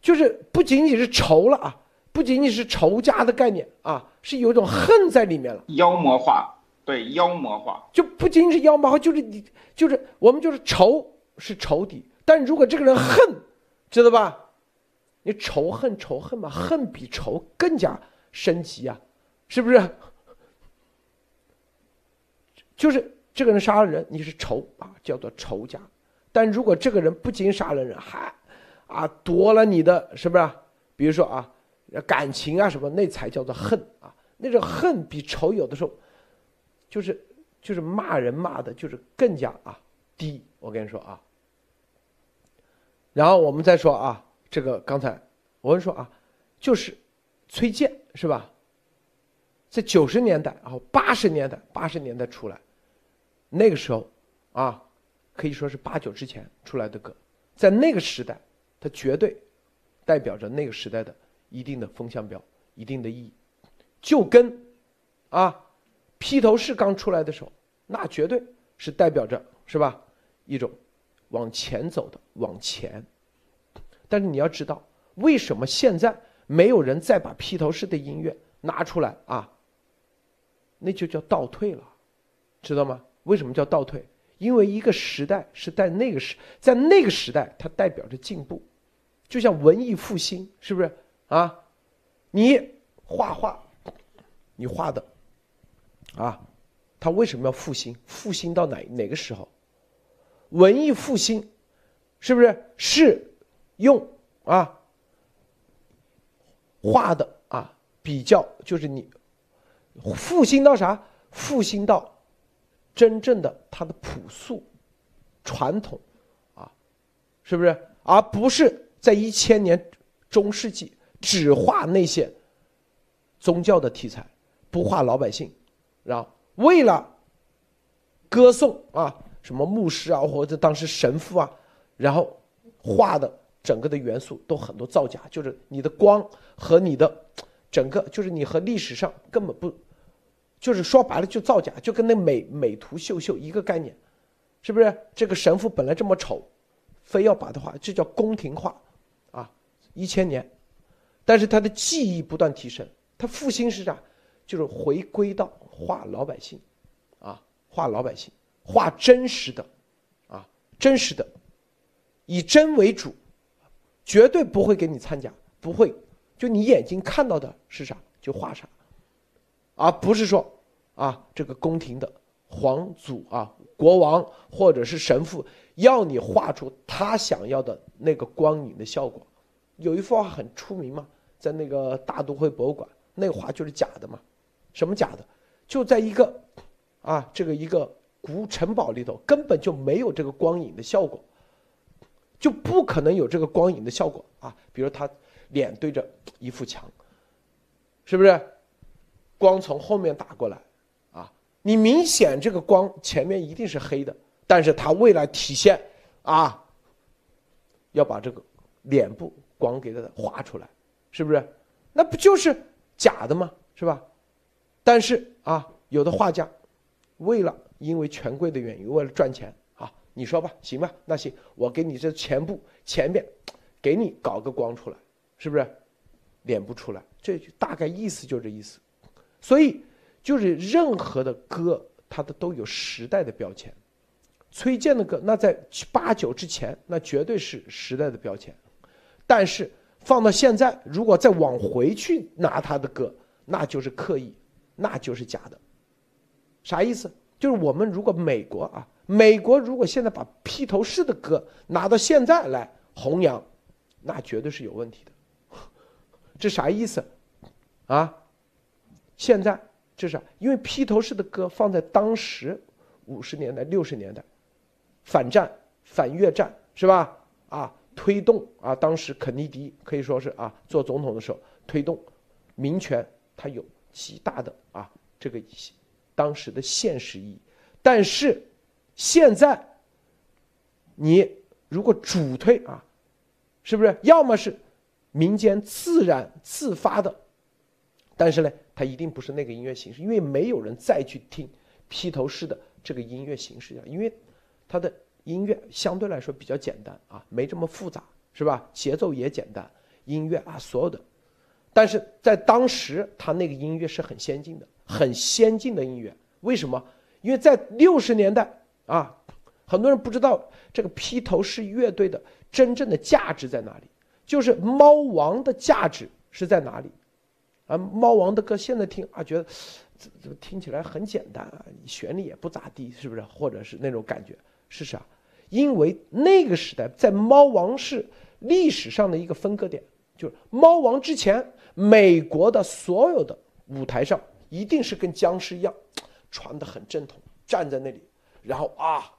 就是不仅仅是仇了啊。不仅仅是仇家的概念啊，是有一种恨在里面了。妖魔化，对，妖魔化就不仅仅是妖魔化，就是你，就是我们就是仇是仇敌，但如果这个人恨，知道吧？你仇恨仇恨嘛，恨比仇更加升级啊，是不是？就是这个人杀了人，你是仇啊，叫做仇家。但如果这个人不仅杀了人，还啊夺了你的，是不是？比如说啊。感情啊什么那才叫做恨啊，那种恨比仇有的时候，就是就是骂人骂的，就是更加啊低。我跟你说啊，然后我们再说啊，这个刚才我跟你说啊，就是崔健是吧？在九十年代啊，八十年代八十年代出来，那个时候啊，可以说是八九之前出来的歌，在那个时代，它绝对代表着那个时代的。一定的风向标，一定的意义，就跟，啊，披头士刚出来的时候，那绝对是代表着是吧？一种往前走的往前。但是你要知道，为什么现在没有人再把披头士的音乐拿出来啊？那就叫倒退了，知道吗？为什么叫倒退？因为一个时代是在那个时，在那个时代，它代表着进步，就像文艺复兴，是不是？啊，你画画，你画的，啊，他为什么要复兴？复兴到哪哪个时候？文艺复兴，是不是是用啊画的啊比较？就是你复兴到啥？复兴到真正的它的朴素、传统啊，是不是？而不是在一千年中世纪只画那些宗教的题材，不画老百姓，然后为了歌颂啊什么牧师啊或者当时神父啊，然后画的整个的元素都很多造假，就是你的光和你的整个就是你和历史上根本不，就是说白了就造假，就跟那美美图秀秀一个概念，是不是？这个神父本来这么丑。非要把它画，这叫宫廷画，啊，一千年，但是他的技艺不断提升，他复兴是啥？就是回归到画老百姓，啊，画老百姓，画真实的，啊，真实的，以真为主，绝对不会给你掺假，不会，就你眼睛看到的是啥就画啥，而不是说啊，这个宫廷的皇祖啊，国王或者是神父。要你画出他想要的那个光影的效果，有一幅画很出名嘛，在那个大都会博物馆，那画就是假的嘛，什么假的？就在一个，啊，这个一个古城堡里头，根本就没有这个光影的效果，就不可能有这个光影的效果啊。比如他脸对着一幅墙，是不是？光从后面打过来，啊，你明显这个光前面一定是黑的。但是他为了体现，啊，要把这个脸部光给它画出来，是不是？那不就是假的吗？是吧？但是啊，有的画家为了因为权贵的原因，为了赚钱啊，你说吧，行吧？那行，我给你这前部前面给你搞个光出来，是不是？脸不出来，这大概意思就这意思。所以就是任何的歌，它的都有时代的标签。崔健的歌，那在八九之前，那绝对是时代的标签。但是放到现在，如果再往回去拿他的歌，那就是刻意，那就是假的。啥意思？就是我们如果美国啊，美国如果现在把披头士的歌拿到现在来弘扬，那绝对是有问题的。这啥意思？啊？现在这是因为披头士的歌放在当时五十年代、六十年代。反战、反越战是吧？啊，推动啊，当时肯尼迪可以说是啊，做总统的时候推动民权，它有极大的啊这个当时的现实意义。但是现在你如果主推啊，是不是要么是民间自然自发的？但是呢，它一定不是那个音乐形式，因为没有人再去听披头士的这个音乐形式因为。它的音乐相对来说比较简单啊，没这么复杂，是吧？节奏也简单，音乐啊，所有的，但是在当时，他那个音乐是很先进的，很先进的音乐。为什么？因为在六十年代啊，很多人不知道这个披头士乐队的真正的价值在哪里，就是猫王的价值是在哪里？啊，猫王的歌现在听啊，觉得这这听起来很简单啊，旋律也不咋地，是不是？或者是那种感觉。是啥？因为那个时代在猫王是历史上的一个分割点，就是猫王之前，美国的所有的舞台上一定是跟僵尸一样，穿的很正统，站在那里，然后啊，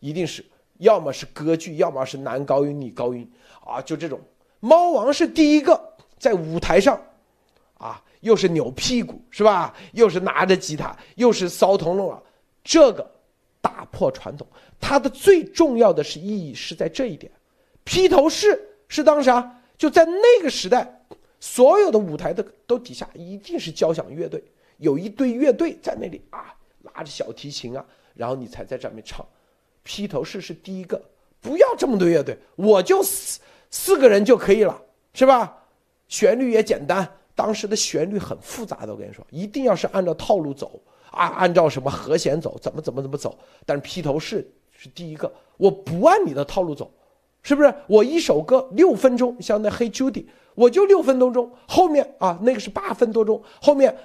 一定是要么是歌剧，要么是男高音女高音啊，就这种。猫王是第一个在舞台上，啊，又是扭屁股是吧？又是拿着吉他，又是骚头弄啊，这个。打破传统，它的最重要的是意义是在这一点。披头士是当时啊，就在那个时代，所有的舞台的都底下一定是交响乐队，有一队乐队在那里啊，拉着小提琴啊，然后你才在这面唱。披头士是第一个，不要这么多乐队，我就四四个人就可以了，是吧？旋律也简单，当时的旋律很复杂的，我跟你说，一定要是按照套路走。啊，按照什么和弦走，怎么怎么怎么走？但是披头士是第一个，我不按你的套路走，是不是？我一首歌六分钟，像那黑 Judy，我就六分多钟，后面啊那个是八分多钟，后面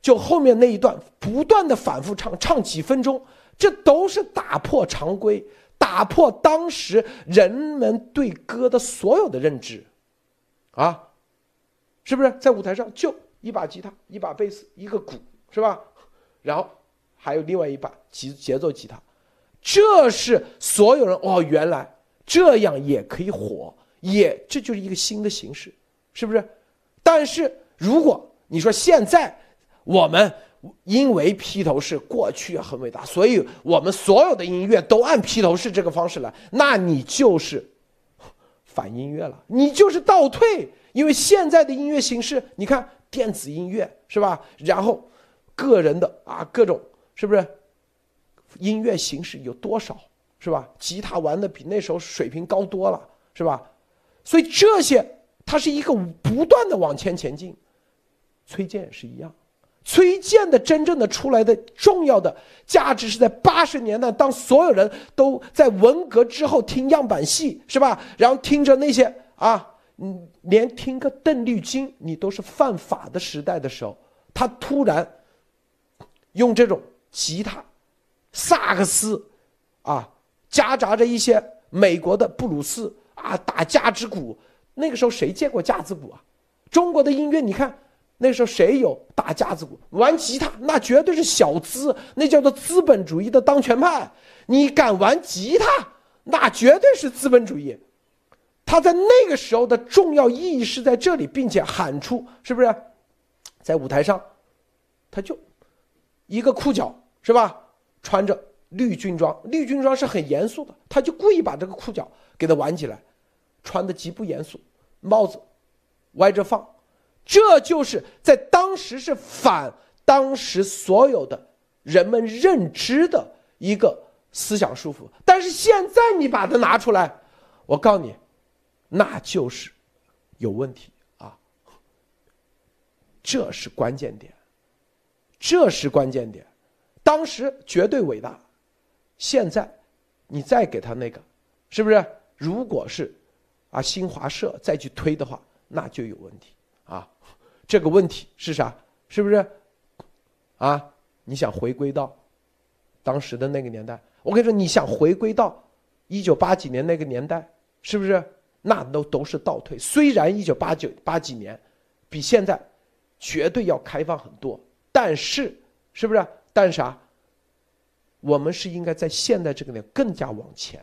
就后面那一段不断的反复唱，唱几分钟，这都是打破常规，打破当时人们对歌的所有的认知，啊，是不是？在舞台上就一把吉他，一把贝斯，一个鼓，是吧？然后还有另外一把节节奏吉他，这是所有人哦，原来这样也可以火，也这就是一个新的形式，是不是？但是如果你说现在我们因为披头士过去很伟大，所以我们所有的音乐都按披头士这个方式来，那你就是反音乐了，你就是倒退。因为现在的音乐形式，你看电子音乐是吧？然后个人的啊各种是不是？音乐形式有多少是吧？吉他玩的比那时候水平高多了是吧？所以这些它是一个不断的往前前进。崔健也是一样，崔健的真正的出来的重要的价值是在八十年代，当所有人都在文革之后听样板戏是吧？然后听着那些啊。嗯，连听个邓丽君你都是犯法的时代的时候，他突然用这种吉他、萨克斯，啊，夹杂着一些美国的布鲁斯啊，打架子鼓。那个时候谁见过架子鼓啊？中国的音乐，你看那时候谁有打架子鼓、玩吉他？那绝对是小资，那叫做资本主义的当权派。你敢玩吉他，那绝对是资本主义。他在那个时候的重要意义是在这里，并且喊出，是不是，在舞台上，他就一个裤脚是吧，穿着绿军装，绿军装是很严肃的，他就故意把这个裤脚给他挽起来，穿的极不严肃，帽子歪着放，这就是在当时是反当时所有的人们认知的一个思想束缚，但是现在你把它拿出来，我告诉你。那就是有问题啊！这是关键点，这是关键点。当时绝对伟大，现在你再给他那个，是不是？如果是啊，新华社再去推的话，那就有问题啊！这个问题是啥？是不是？啊，你想回归到当时的那个年代？我跟你说，你想回归到一九八几年那个年代，是不是？那都都是倒退。虽然一九八九八几年，比现在绝对要开放很多，但是是不是？但啥？我们是应该在现在这个年更加往前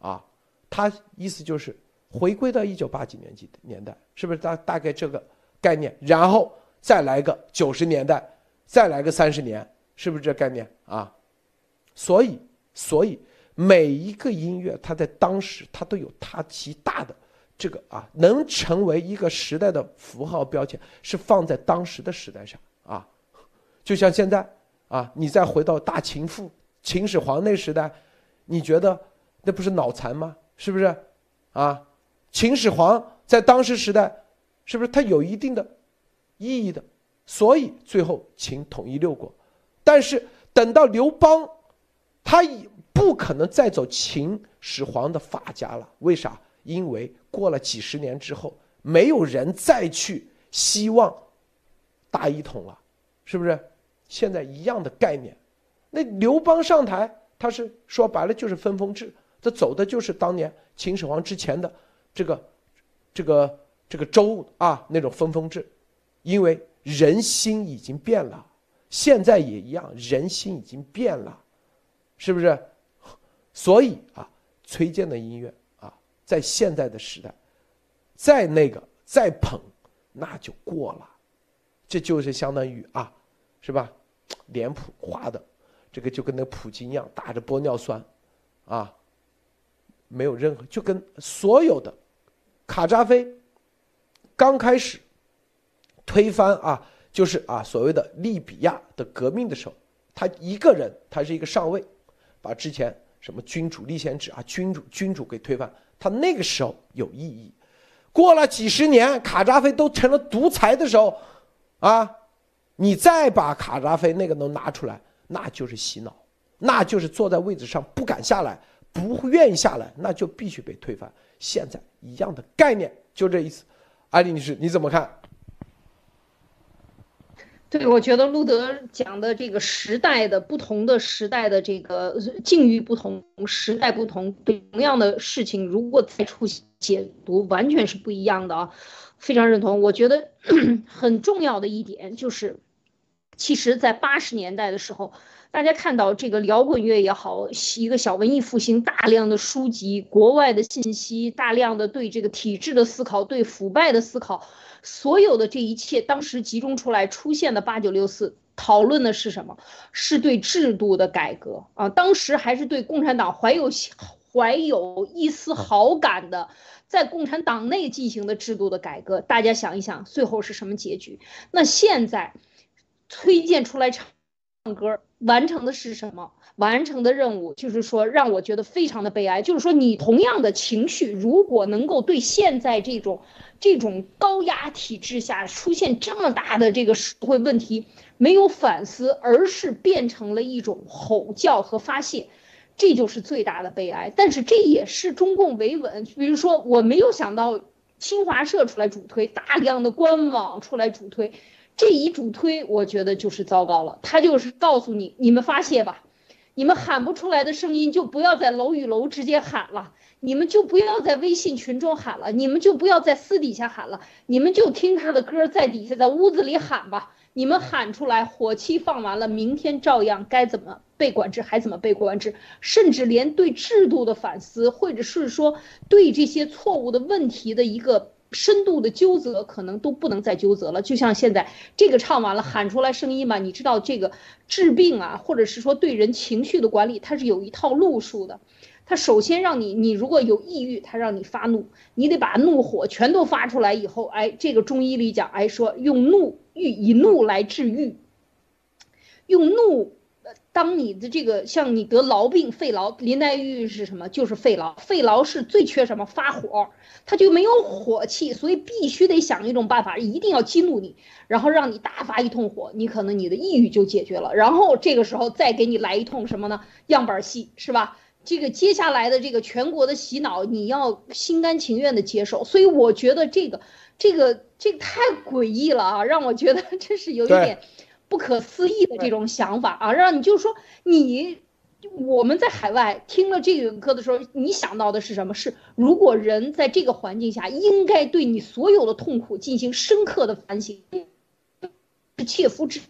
啊。他意思就是回归到一九八几年纪年代，是不是大大概这个概念？然后再来个九十年代，再来个三十年，是不是这概念啊？所以，所以。每一个音乐，它在当时，它都有它极大的这个啊，能成为一个时代的符号标签，是放在当时的时代上。就像现在啊，你再回到大秦赋、秦始皇那时代，你觉得那不是脑残吗？是不是？啊，秦始皇在当时时代，是不是他有一定的意义的？所以最后秦统一六国，但是等到刘邦，他已不可能再走秦始皇的法家了，为啥？因为过了几十年之后，没有人再去希望大一统了，是不是？现在一样的概念。那刘邦上台，他是说白了就是分封制，他走的就是当年秦始皇之前的这个这个这个周啊那种分封制，因为人心已经变了，现在也一样，人心已经变了，是不是？所以啊，崔健的音乐啊，在现在的时代，再那个再捧，那就过了，这就是相当于啊，是吧？脸谱画的，这个就跟那普京一样，打着玻尿酸，啊，没有任何，就跟所有的卡扎菲刚开始推翻啊，就是啊所谓的利比亚的革命的时候，他一个人，他是一个上尉，把之前。什么君主立宪制啊？君主君主给推翻，他那个时候有意义。过了几十年，卡扎菲都成了独裁的时候，啊，你再把卡扎菲那个能拿出来，那就是洗脑，那就是坐在位置上不敢下来，不愿意下来，那就必须被推翻。现在一样的概念，就这意思。艾丽女士，你怎么看？对，我觉得路德讲的这个时代的不同的时代的这个境遇不同，时代不同，同样的事情如果再出解读，完全是不一样的啊，非常认同。我觉得 很重要的一点就是，其实，在八十年代的时候，大家看到这个摇滚乐也好，一个小文艺复兴，大量的书籍、国外的信息，大量的对这个体制的思考、对腐败的思考，所有的这一切，当时集中出来出现的八九六四，讨论的是什么？是对制度的改革啊！当时还是对共产党怀有怀有一丝好感的，在共产党内进行的制度的改革。大家想一想，最后是什么结局？那现在。推荐出来唱歌，完成的是什么？完成的任务就是说，让我觉得非常的悲哀。就是说，你同样的情绪，如果能够对现在这种这种高压体制下出现这么大的这个社会问题没有反思，而是变成了一种吼叫和发泄，这就是最大的悲哀。但是这也是中共维稳。比如说，我没有想到新华社出来主推，大量的官网出来主推。这一主推，我觉得就是糟糕了。他就是告诉你，你们发泄吧，你们喊不出来的声音就不要在楼与楼之间喊了，你们就不要在微信群中喊了，你们就不要在私底下喊了，你们就听他的歌，在底下在屋子里喊吧。你们喊出来，火气放完了，明天照样该怎么被管制还怎么被管制，甚至连对制度的反思，或者是说对这些错误的问题的一个。深度的纠责可能都不能再纠责了，就像现在这个唱完了喊出来声音嘛，你知道这个治病啊，或者是说对人情绪的管理，它是有一套路数的。它首先让你，你如果有抑郁，它让你发怒，你得把怒火全都发出来以后，哎，这个中医里讲，哎说用怒欲以怒来治愈，用怒。当你的这个像你得痨病、肺痨，林黛玉是什么？就是肺痨。肺痨是最缺什么？发火，他就没有火气，所以必须得想一种办法，一定要激怒你，然后让你大发一通火，你可能你的抑郁就解决了。然后这个时候再给你来一通什么呢？样板戏是吧？这个接下来的这个全国的洗脑，你要心甘情愿的接受。所以我觉得这个这个这个太诡异了啊，让我觉得 真是有一点。不可思议的这种想法啊，让你就是说你我们在海外听了这个歌的时候，你想到的是什么？是如果人在这个环境下，应该对你所有的痛苦进行深刻的反省，是切肤之。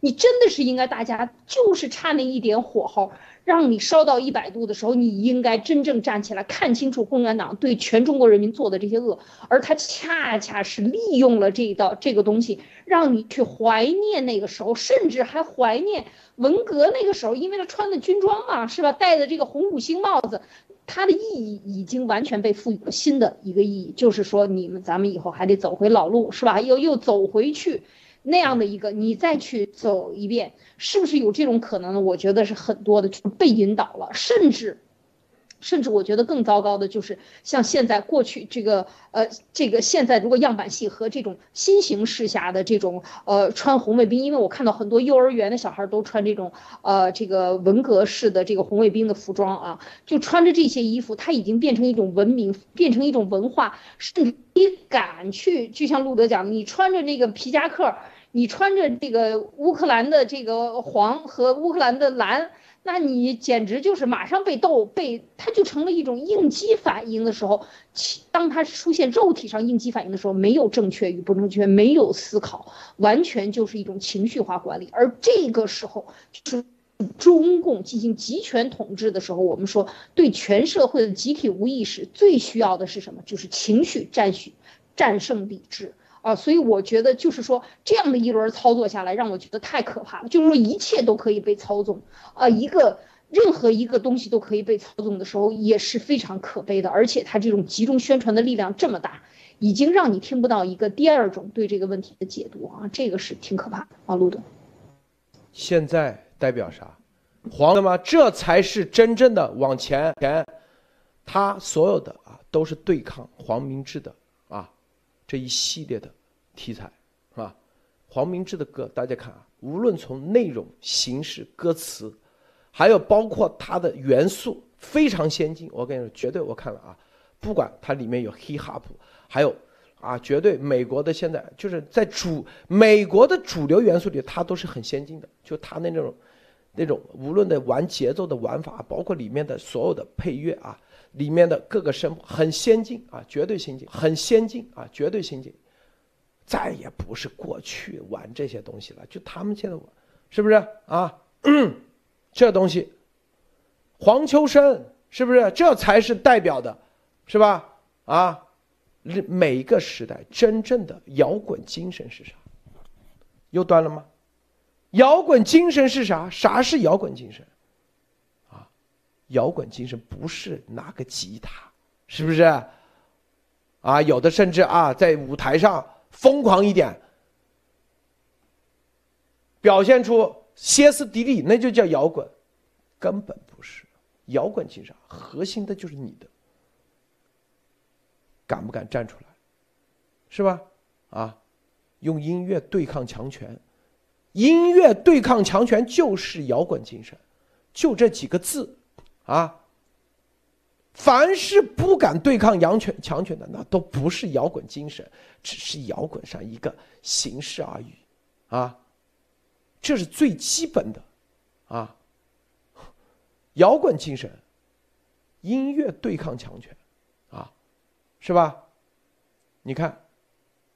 你真的是应该，大家就是差那一点火候，让你烧到一百度的时候，你应该真正站起来，看清楚共产党对全中国人民做的这些恶，而他恰恰是利用了这一道这个东西，让你去怀念那个时候，甚至还怀念文革那个时候，因为他穿的军装嘛，是吧？戴的这个红五星帽子，它的意义已经完全被赋予了新的一个意义，就是说你们咱们以后还得走回老路，是吧？又又走回去。那样的一个，你再去走一遍，是不是有这种可能呢？我觉得是很多的，就是被引导了，甚至。甚至我觉得更糟糕的就是像现在过去这个呃这个现在如果样板戏和这种新形势下的这种呃穿红卫兵，因为我看到很多幼儿园的小孩都穿这种呃这个文革式的这个红卫兵的服装啊，就穿着这些衣服，它已经变成一种文明，变成一种文化，甚至你敢去，就像路德讲，你穿着那个皮夹克，你穿着这个乌克兰的这个黄和乌克兰的蓝。那你简直就是马上被斗被，它就成了一种应激反应的时候，当它出现肉体上应激反应的时候，没有正确与不正确，没有思考，完全就是一种情绪化管理。而这个时候，就是中共进行集权统治的时候，我们说对全社会的集体无意识最需要的是什么？就是情绪占许战胜理智。啊，所以我觉得就是说，这样的一轮操作下来，让我觉得太可怕了。就是说，一切都可以被操纵，啊，一个任何一个东西都可以被操纵的时候，也是非常可悲的。而且他这种集中宣传的力量这么大，已经让你听不到一个第二种对这个问题的解读啊，这个是挺可怕的啊，路德。现在代表啥？黄的吗？这才是真正的往前前，他所有的啊都是对抗黄明志的。这一系列的题材，是吧？黄明志的歌，大家看啊，无论从内容、形式、歌词，还有包括它的元素，非常先进。我跟你说，绝对我看了啊，不管它里面有 hip hop，还有啊，绝对美国的现在就是在主美国的主流元素里，它都是很先进的。就它那种那种无论的玩节奏的玩法，包括里面的所有的配乐啊。里面的各个声部很先进啊，绝对先进，很先进啊，绝对先进。再也不是过去玩这些东西了。就他们现在玩，是不是啊？这东西，黄秋生是不是？这才是代表的，是吧？啊，每一个时代真正的摇滚精神是啥？又断了吗？摇滚精神是啥？啥是摇滚精神？摇滚精神不是拿个吉他，是不是？啊，有的甚至啊，在舞台上疯狂一点，表现出歇斯底里，那就叫摇滚，根本不是摇滚精神。核心的就是你的。敢不敢站出来，是吧？啊，用音乐对抗强权，音乐对抗强权就是摇滚精神，就这几个字，啊。凡是不敢对抗阳权强权的，那都不是摇滚精神，只是摇滚上一个形式而已，啊，这是最基本的，啊，摇滚精神，音乐对抗强权。啊是吧？你看，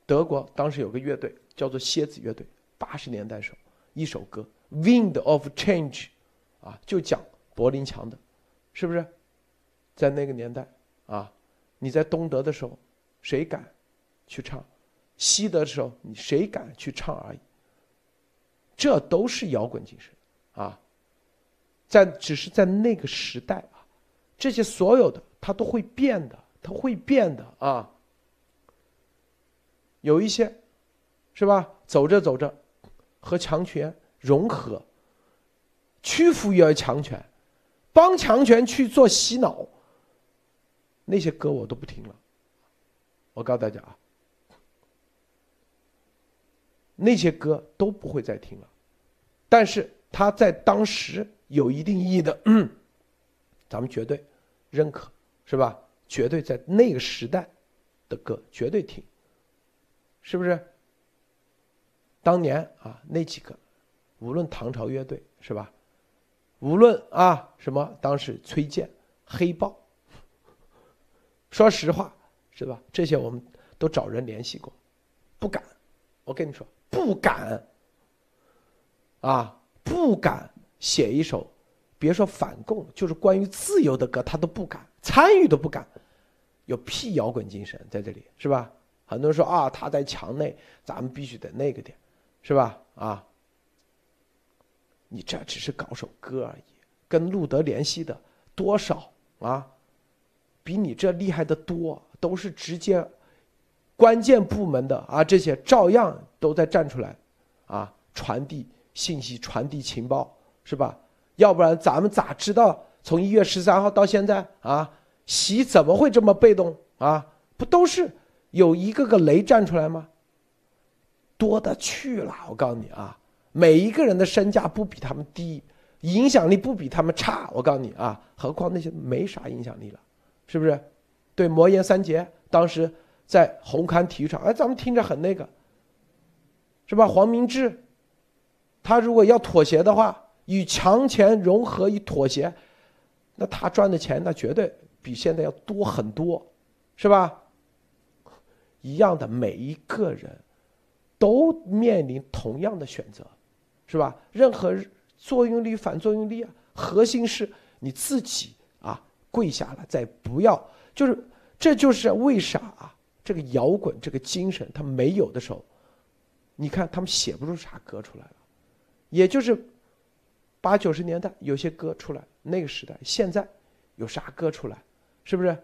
德国当时有个乐队叫做蝎子乐队，八十年代时候一首歌《Wind of Change》，啊，就讲柏林墙的，是不是？在那个年代啊，你在东德的时候，谁敢去唱？西德的时候，你谁敢去唱而已？这都是摇滚精神啊，在只是在那个时代啊，这些所有的它都会变的。它会变的啊，有一些，是吧？走着走着，和强权融合，屈服于强权，帮强权去做洗脑，那些歌我都不听了。我告诉大家啊，那些歌都不会再听了。但是他在当时有一定意义的，咱们绝对认可，是吧？绝对在那个时代的歌绝对听，是不是？当年啊，那几个，无论唐朝乐队是吧？无论啊什么，当时崔健、黑豹，说实话是吧？这些我们都找人联系过，不敢。我跟你说，不敢。啊，不敢写一首，别说反共，就是关于自由的歌，他都不敢参与，都不敢。有屁摇滚精神在这里是吧？很多人说啊，他在墙内，咱们必须得那个点，是吧？啊，你这只是搞首歌而已，跟路德联系的多少啊？比你这厉害的多，都是直接关键部门的啊，这些照样都在站出来，啊，传递信息、传递情报，是吧？要不然咱们咋知道从一月十三号到现在啊？习怎么会这么被动啊？不都是有一个个雷站出来吗？多的去了，我告诉你啊，每一个人的身价不比他们低，影响力不比他们差。我告诉你啊，何况那些没啥影响力了，是不是？对，魔岩三杰当时在红磡体育场，哎，咱们听着很那个，是吧？黄明志，他如果要妥协的话，与强权融合与妥协，那他赚的钱那绝对。比现在要多很多，是吧？一样的，每一个人都面临同样的选择，是吧？任何作用力、反作用力啊，核心是你自己啊，跪下了，再不要，就是这就是为啥啊？这个摇滚这个精神他没有的时候，你看他们写不出啥歌出来了，也就是八九十年代有些歌出来，那个时代现在有啥歌出来？是不是，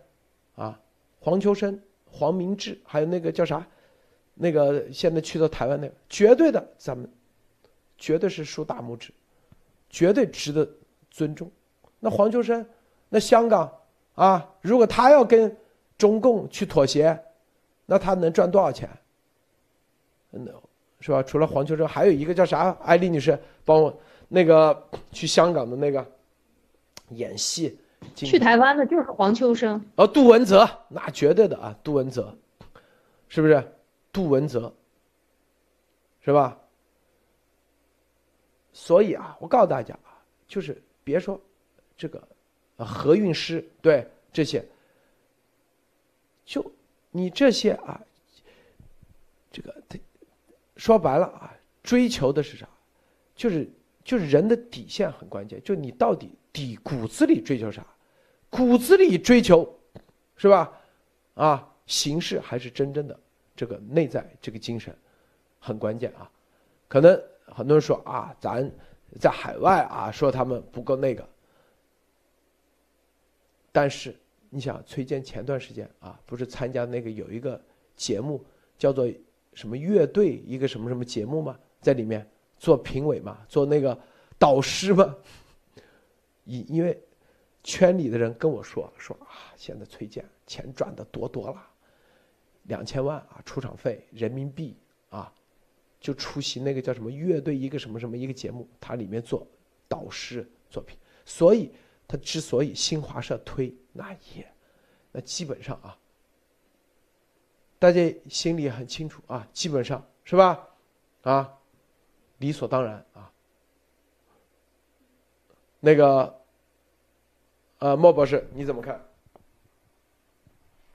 啊，黄秋生、黄明志，还有那个叫啥，那个现在去到台湾那个，绝对的，咱们绝对是竖大拇指，绝对值得尊重。那黄秋生，那香港啊，如果他要跟中共去妥协，那他能赚多少钱？嗯，是吧？除了黄秋生，还有一个叫啥？艾丽女士帮我那个去香港的那个演戏。去台湾的就是黄秋生，哦，杜文泽，那绝对的啊，杜文泽，是不是？杜文泽，是吧？所以啊，我告诉大家啊，就是别说这个何韵诗，对这些，就你这些啊，这个说白了啊，追求的是啥？就是就是人的底线很关键，就你到底底骨子里追求啥？骨子里追求是吧？啊，形式还是真正的这个内在这个精神很关键啊。可能很多人说啊，咱在海外啊，说他们不够那个。但是你想，崔健前段时间啊，不是参加那个有一个节目叫做什么乐队一个什么什么节目吗？在里面做评委嘛，做那个导师嘛。因因为圈里的人跟我说说啊，现在崔健钱赚的多多了，两千万啊出场费人民币啊，就出席那个叫什么乐队一个什么什么一个节目，他里面做导师作品，所以。他之所以新华社推那也，那基本上啊，大家心里很清楚啊，基本上是吧？啊，理所当然啊。那个，呃，莫博士你怎么看？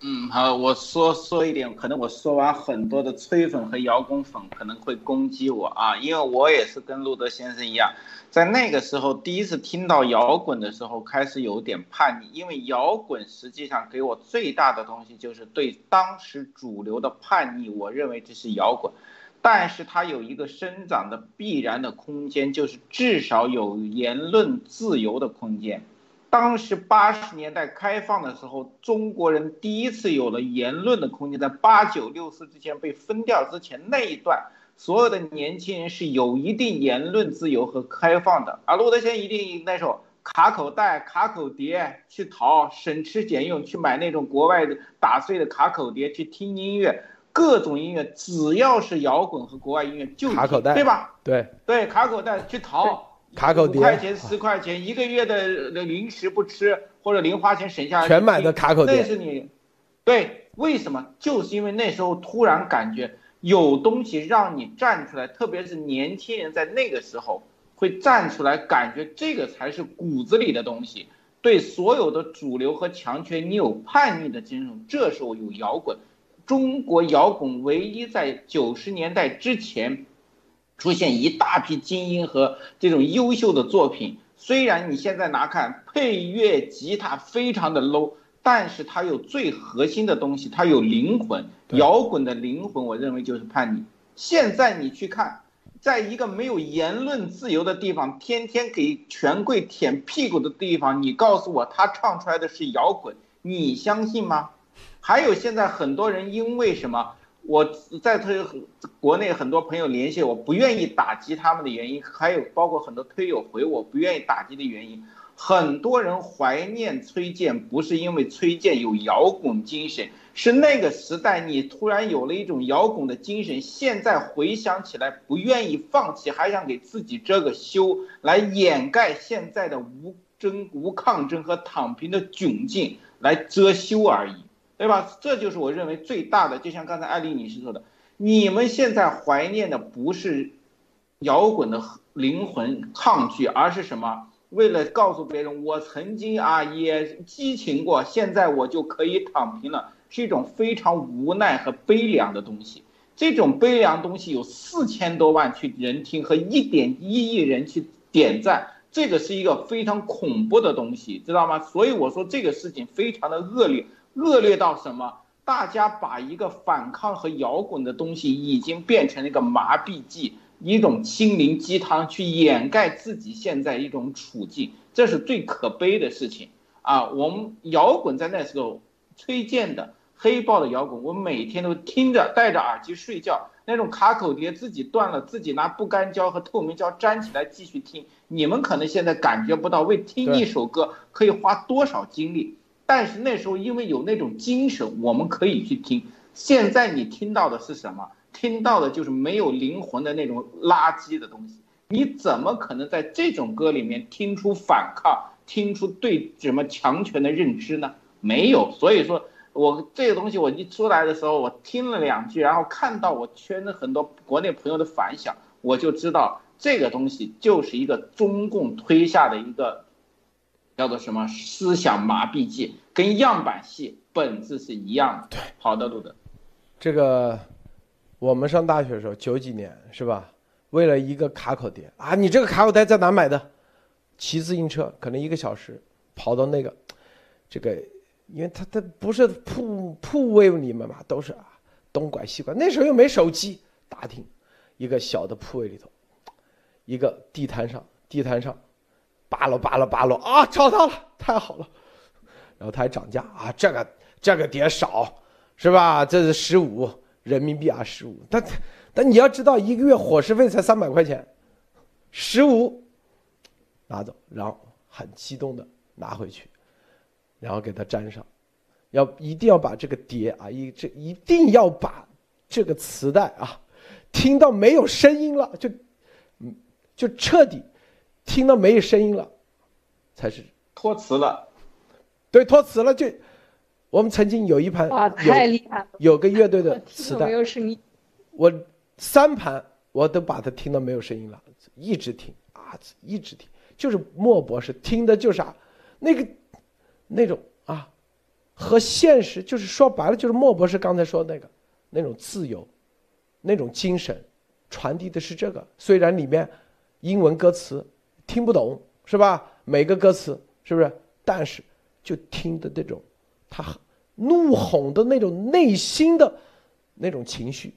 嗯，好，我说说一点，可能我说完很多的吹粉和摇滚粉可能会攻击我啊，因为我也是跟路德先生一样，在那个时候第一次听到摇滚的时候，开始有点叛逆，因为摇滚实际上给我最大的东西就是对当时主流的叛逆，我认为这是摇滚，但是它有一个生长的必然的空间，就是至少有言论自由的空间。当时八十年代开放的时候，中国人第一次有了言论的空间，在八九六四之前被分掉之前那一段，所有的年轻人是有一定言论自由和开放的。而罗德先一定那时候卡口袋、卡口碟去淘，省吃俭用去买那种国外的打碎的卡口碟去听音乐，各种音乐只要是摇滚和国外音乐就卡口袋，对吧？对对，卡口袋去淘。卡口碟，五块钱、十块钱，一个月的零食不吃，或者零花钱省下来，全买的卡口碟。那是你，对，为什么？就是因为那时候突然感觉有东西让你站出来，特别是年轻人在那个时候会站出来，感觉这个才是骨子里的东西。对所有的主流和强权，你有叛逆的精神。这时候有摇滚，中国摇滚唯一在九十年代之前。出现一大批精英和这种优秀的作品，虽然你现在拿看配乐、吉他非常的 low，但是它有最核心的东西，它有灵魂。摇滚的灵魂，我认为就是叛逆。现在你去看，在一个没有言论自由的地方，天天给权贵舔屁股的地方，你告诉我他唱出来的是摇滚，你相信吗？还有现在很多人因为什么？我在推国内很多朋友联系我，不愿意打击他们的原因，还有包括很多推友回我不愿意打击的原因。很多人怀念崔健，不是因为崔健有摇滚精神，是那个时代你突然有了一种摇滚的精神，现在回想起来不愿意放弃，还想给自己遮个羞，来掩盖现在的无争、无抗争和躺平的窘境，来遮羞而已。对吧？这就是我认为最大的，就像刚才艾丽女士说的，你们现在怀念的不是摇滚的灵魂抗拒，而是什么？为了告诉别人，我曾经啊也激情过，现在我就可以躺平了，是一种非常无奈和悲凉的东西。这种悲凉东西有四千多万去人听和一点一亿人去点赞，这个是一个非常恐怖的东西，知道吗？所以我说这个事情非常的恶劣。恶劣到什么？大家把一个反抗和摇滚的东西，已经变成了一个麻痹剂，一种心灵鸡汤，去掩盖自己现在一种处境，这是最可悲的事情啊！我们摇滚在那时候崔健的黑豹的摇滚，我每天都听着，戴着耳机睡觉，那种卡口碟自己断了，自己拿不干胶和透明胶粘起来继续听。你们可能现在感觉不到，为听一首歌可以花多少精力。但是那时候因为有那种精神，我们可以去听。现在你听到的是什么？听到的就是没有灵魂的那种垃圾的东西。你怎么可能在这种歌里面听出反抗，听出对什么强权的认知呢？没有。所以说我这个东西我一出来的时候，我听了两句，然后看到我圈的很多国内朋友的反响，我就知道这个东西就是一个中共推下的一个。叫做什么思想麻痹剂，跟样板戏本质是一样的。对，好的，路德，这个我们上大学的时候，九几年是吧？为了一个卡口碟啊，你这个卡口碟在哪买的？骑自行车可能一个小时跑到那个，这个，因为他他不是铺铺位里面嘛，都是啊东拐西拐。那时候又没手机，大厅，一个小的铺位里头，一个地摊上，地摊上，扒拉扒拉扒拉啊，找到了，太好了。然后他还涨价啊，这个这个碟少，是吧？这是十五人民币啊，十五。但但你要知道，一个月伙食费才三百块钱，十五拿走，然后很激动的拿回去，然后给他粘上，要一定要把这个碟啊，一这一定要把这个磁带啊，听到没有声音了，就嗯就彻底听到没有声音了，才是脱词了。对，脱词了就。我们曾经有一盘哇，太厉害了！有个乐队的 磁带，没有声音，我。三盘我都把它听到没有声音了，一直听啊，一直听，就是莫博士听的就是啊，那个那种啊，和现实就是说白了就是莫博士刚才说那个那种自由，那种精神，传递的是这个。虽然里面英文歌词听不懂是吧？每个歌词是不是？但是就听的那种他怒吼的那种内心的那种情绪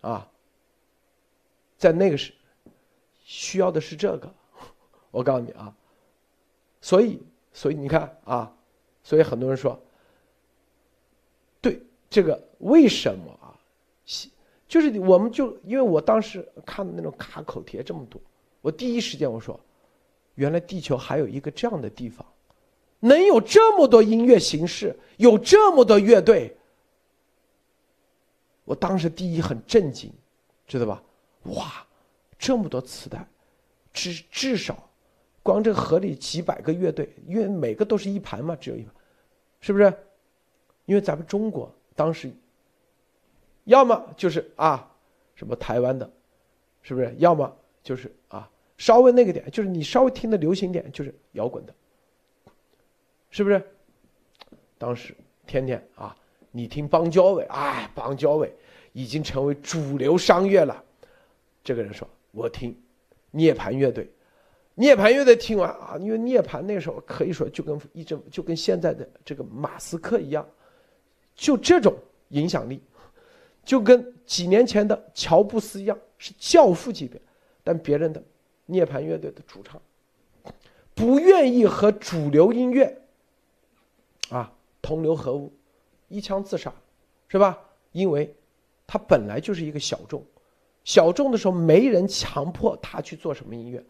啊。在那个时，需要的是这个，我告诉你啊，所以，所以你看啊，所以很多人说，对这个为什么啊？就是我们就因为我当时看的那种卡口贴这么多，我第一时间我说，原来地球还有一个这样的地方，能有这么多音乐形式，有这么多乐队，我当时第一很震惊，知道吧？哇，这么多磁带，至至少，光这个河里几百个乐队，因为每个都是一盘嘛，只有一盘，是不是？因为咱们中国当时，要么就是啊，什么台湾的，是不是？要么就是啊，稍微那个点，就是你稍微听的流行点，就是摇滚的，是不是？当时天天啊，你听邦交委，哎，邦交委已经成为主流商业了。这个人说：“我听涅槃乐队，涅槃乐队听完啊，因为涅槃那时候可以说就跟一直就跟现在的这个马斯克一样，就这种影响力，就跟几年前的乔布斯一样，是教父级别。但别人的涅槃乐队的主唱不愿意和主流音乐啊同流合污，一枪自杀，是吧？因为他本来就是一个小众。”小众的时候，没人强迫他去做什么音乐，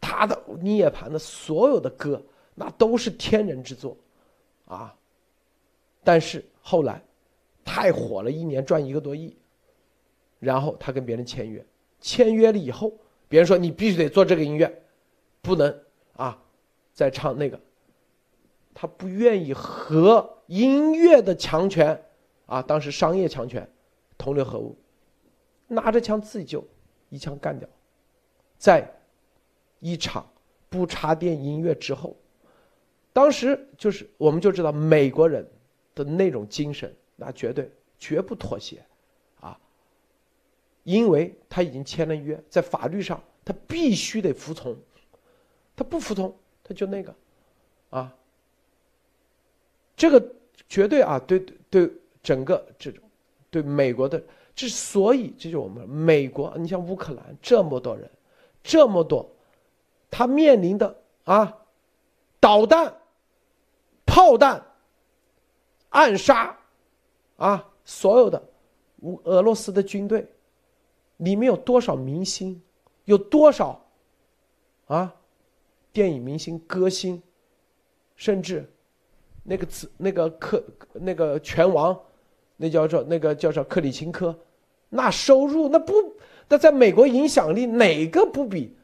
他的涅槃的所有的歌，那都是天人之作，啊！但是后来，太火了，一年赚一个多亿，然后他跟别人签约，签约了以后，别人说你必须得做这个音乐，不能啊，再唱那个，他不愿意和音乐的强权，啊，当时商业强权同流合污。拿着枪自己就一枪干掉，在一场不插电音乐之后，当时就是我们就知道美国人的那种精神，那绝对绝不妥协，因为他已经签了约，在法律上他必须得服从，他不服从他就那个，啊，这个绝对啊，对对，整个这种对美国的。之所以，这就是我们美国。你像乌克兰这么多人，这么多，他面临的啊，导弹、炮弹、暗杀，啊，所有的乌俄罗斯的军队，里面有多少明星，有多少啊，电影明星、歌星，甚至那个子那个克那个拳王，那叫做那个叫做克里钦科。那收入那不那在美国影响力哪个不比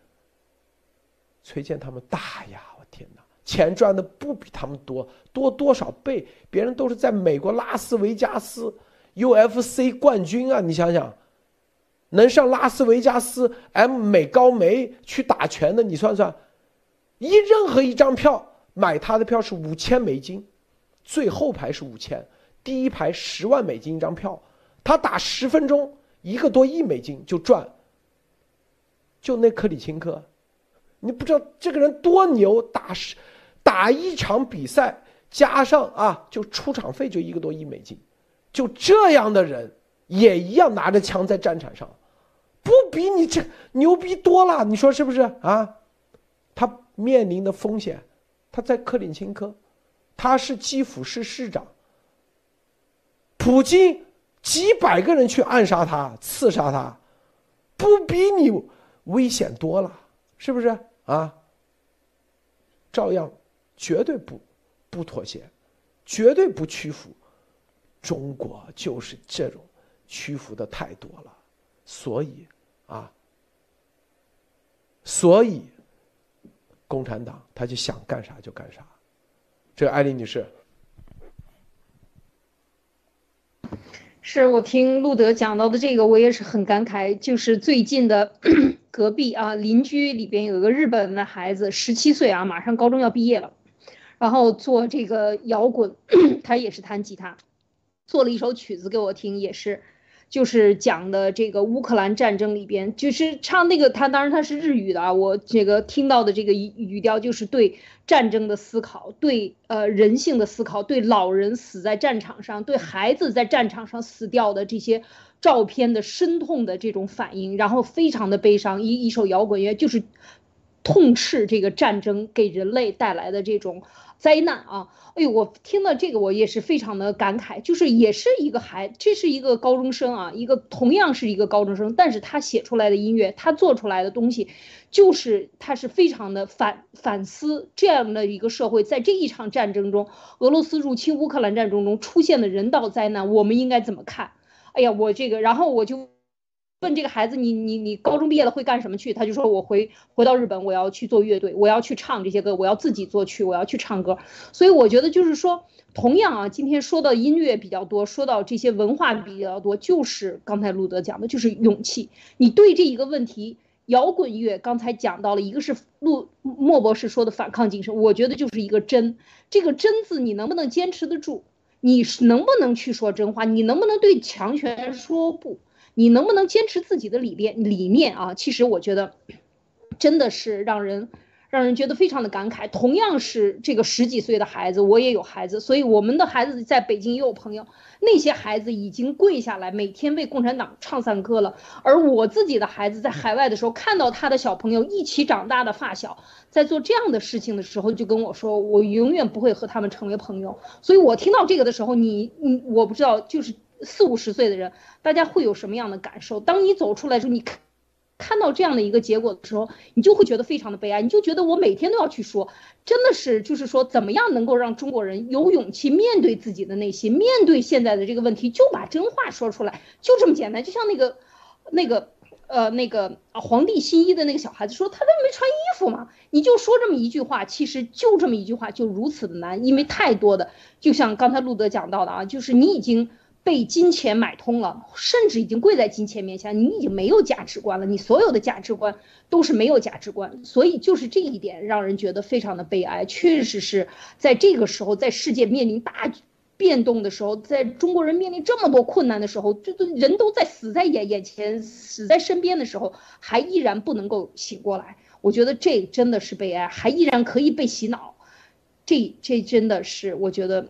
崔健他们大呀？我天哪，钱赚的不比他们多多多少倍？别人都是在美国拉斯维加斯 UFC 冠军啊！你想想，能上拉斯维加斯 M 美高梅去打拳的，你算算，一任何一张票买他的票是五千美金，最后排是五千，第一排十万美金一张票。他打十分钟一个多亿美金就赚。就那克里钦科，你不知道这个人多牛，打十打一场比赛加上啊，就出场费就一个多亿美金，就这样的人也一样拿着枪在战场上，比你这牛逼多了？你说是不是啊？他面临的风险，他在克里钦科，他是基辅市市长，普京几百个人去暗杀他、刺杀他，不比你。危险多了，是不是啊？照样，绝对不不妥协，绝对不屈服。中国就是这种屈服的太多了，所以啊，所以共产党他就想干啥就干啥。这个艾丽女士，是我听路德讲到的这个，我也是很感慨，就是最近的。隔壁啊，邻居里边有个日本的孩子，十七岁啊，马上高中要毕业了，然后做这个摇滚，他也是弹吉他，做了一首曲子给我听，也是，就是讲的这个乌克兰战争里边，就是唱那个他，当然他是日语的啊，我这个听到的这个语语调就是对战争的思考，对呃人性的思考，对老人死在战场上，对孩子在战场上死掉的这些。照片的深痛的这种反应，然后非常的悲伤。一一首摇滚乐就是痛斥这个战争给人类带来的这种灾难啊！哎呦，我听到这个我也是非常的感慨。就是也是一个孩，这是一个高中生啊，一个同样是一个高中生，但是他写出来的音乐，他做出来的东西，就是他是非常的反反思这样的一个社会，在这一场战争中，俄罗斯入侵乌克兰战争中出现的人道灾难，我们应该怎么看？哎呀，我这个，然后我就问这个孩子，你你你高中毕业了会干什么去？他就说，我回回到日本，我要去做乐队，我要去唱这些歌，我要自己作曲，我要去唱歌。所以我觉得就是说，同样啊，今天说到音乐比较多，说到这些文化比较多，就是刚才路德讲的，就是勇气。你对这一个问题，摇滚乐刚才讲到了一个是路莫博士说的反抗精神，我觉得就是一个真，这个真字你能不能坚持得住？你是能不能去说真话？你能不能对强权说不？你能不能坚持自己的理念？理念啊，其实我觉得，真的是让人。让人觉得非常的感慨。同样是这个十几岁的孩子，我也有孩子，所以我们的孩子在北京也有朋友。那些孩子已经跪下来，每天为共产党唱赞歌了。而我自己的孩子在海外的时候，看到他的小朋友一起长大的发小在做这样的事情的时候，就跟我说：“我永远不会和他们成为朋友。”所以，我听到这个的时候，你你我不知道，就是四五十岁的人，大家会有什么样的感受？当你走出来的时候，你看。看到这样的一个结果的时候，你就会觉得非常的悲哀，你就觉得我每天都要去说，真的是就是说，怎么样能够让中国人有勇气面对自己的内心，面对现在的这个问题，就把真话说出来，就这么简单。就像那个，那个，呃，那个皇帝新衣的那个小孩子说，他都没穿衣服嘛，你就说这么一句话，其实就这么一句话就如此的难，因为太多的，就像刚才路德讲到的啊，就是你已经。被金钱买通了，甚至已经跪在金钱面前，你已经没有价值观了，你所有的价值观都是没有价值观，所以就是这一点让人觉得非常的悲哀。确实是在这个时候，在世界面临大变动的时候，在中国人面临这么多困难的时候，这都人都在死在眼眼前、死在身边的时候，还依然不能够醒过来，我觉得这真的是悲哀，还依然可以被洗脑，这这真的是我觉得。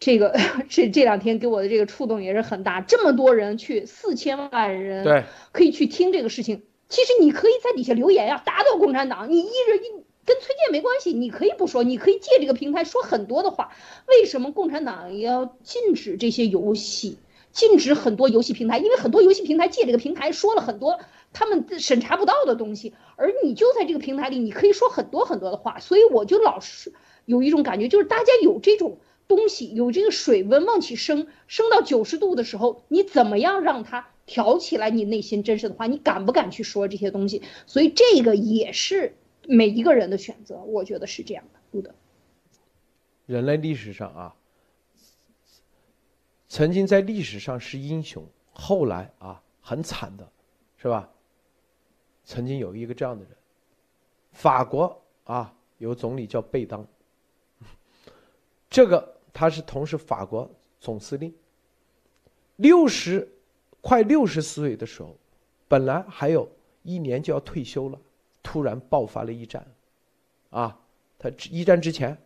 这个 这这两天给我的这个触动也是很大，这么多人去，四千万人，对，可以去听这个事情。其实你可以在底下留言呀，打倒共产党。你一人一跟崔健没关系，你可以不说，你可以借这个平台说很多的话。为什么共产党要禁止这些游戏，禁止很多游戏平台？因为很多游戏平台借这个平台说了很多他们审查不到的东西，而你就在这个平台里，你可以说很多很多的话。所以我就老是有一种感觉，就是大家有这种。东西有这个水温往起升，升到九十度的时候，你怎么样让它挑起来？你内心真实的话，你敢不敢去说这些东西？所以这个也是每一个人的选择，我觉得是这样的。不的。人类历史上啊，曾经在历史上是英雄，后来啊很惨的，是吧？曾经有一个这样的人，法国啊有总理叫贝当，这个。他是同时法国总司令，六十快六十岁的时候，本来还有一年就要退休了，突然爆发了一战，啊，他一战之前，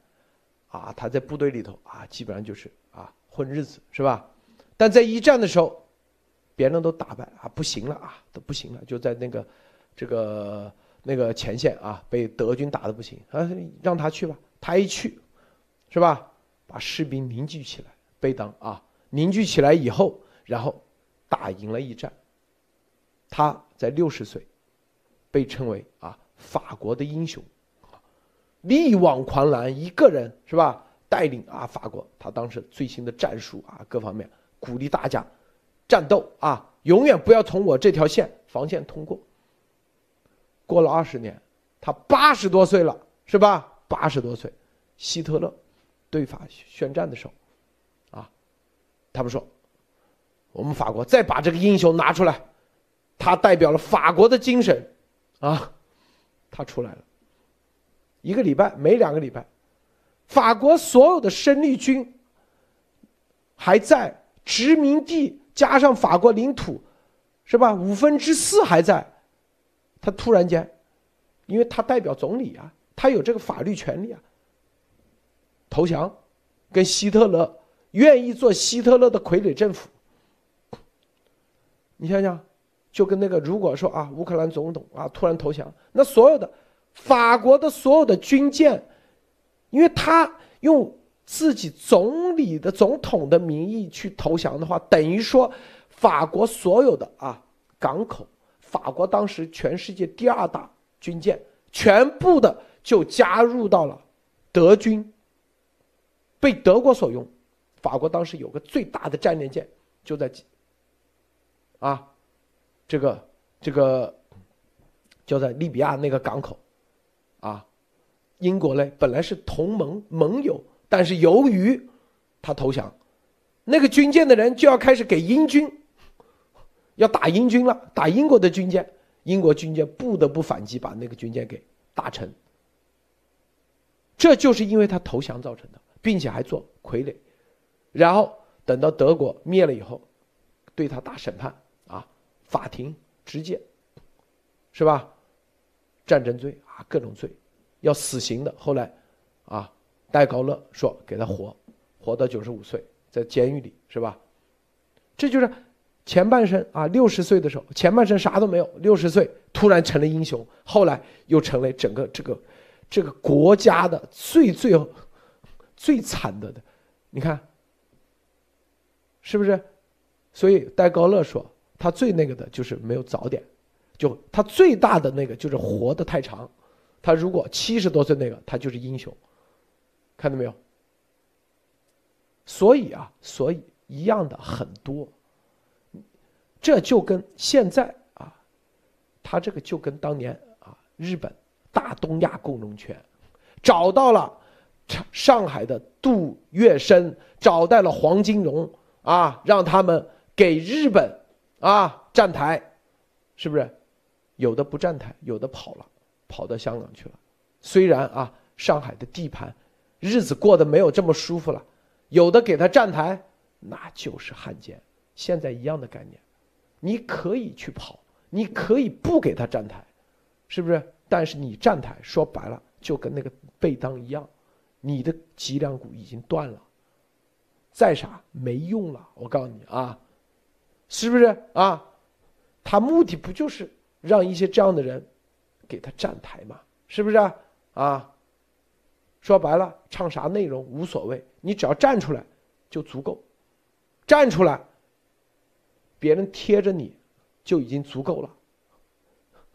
啊，他在部队里头啊，基本上就是啊混日子是吧？但在一战的时候，别人都打败啊，不行了啊，都不行了，就在那个这个那个前线啊，被德军打的不行啊，让他去吧，他一去，是吧？把士兵凝聚起来，贝当啊，凝聚起来以后，然后打赢了一战。他在六十岁，被称为啊法国的英雄，力挽狂澜，一个人是吧？带领啊法国，他当时最新的战术啊各方面，鼓励大家战斗啊，永远不要从我这条线防线通过。过了二十年，他八十多岁了，是吧？八十多岁，希特勒。对法宣战的时候，啊，他们说，我们法国再把这个英雄拿出来，他代表了法国的精神，啊，他出来了。一个礼拜没两个礼拜，法国所有的生力军还在殖民地，加上法国领土，是吧？五分之四还在，他突然间，因为他代表总理啊，他有这个法律权利啊。投降，跟希特勒愿意做希特勒的傀儡政府。你想想，就跟那个如果说啊，乌克兰总统啊突然投降，那所有的法国的所有的军舰，因为他用自己总理的总统的名义去投降的话，等于说法国所有的啊港口，法国当时全世界第二大军舰，全部的就加入到了德军。被德国所用，法国当时有个最大的战列舰，就在啊，这个这个就在利比亚那个港口，啊，英国呢本来是同盟盟友，但是由于他投降，那个军舰的人就要开始给英军，要打英军了，打英国的军舰，英国军舰不得不反击，把那个军舰给打沉。这就是因为他投降造成的。并且还做傀儡，然后等到德国灭了以后，对他大审判啊，法庭直接，是吧？战争罪啊，各种罪，要死刑的。后来，啊，戴高乐说给他活，活到九十五岁，在监狱里，是吧？这就是前半生啊，六十岁的时候，前半生啥都没有，六十岁突然成了英雄，后来又成为整个这个这个国家的最最。最惨的的，你看，是不是？所以戴高乐说，他最那个的就是没有早点，就他最大的那个就是活得太长。他如果七十多岁那个，他就是英雄，看到没有？所以啊，所以一样的很多，这就跟现在啊，他这个就跟当年啊，日本大东亚共荣圈找到了。上海的杜月笙找到了黄金荣啊，让他们给日本啊站台，是不是？有的不站台，有的跑了，跑到香港去了。虽然啊，上海的地盘日子过得没有这么舒服了，有的给他站台，那就是汉奸。现在一样的概念，你可以去跑，你可以不给他站台，是不是？但是你站台，说白了就跟那个贝当一样。你的脊梁骨已经断了，再傻没用了。我告诉你啊，是不是啊？他目的不就是让一些这样的人给他站台吗？是不是啊？啊，说白了，唱啥内容无所谓，你只要站出来就足够，站出来，别人贴着你就已经足够了，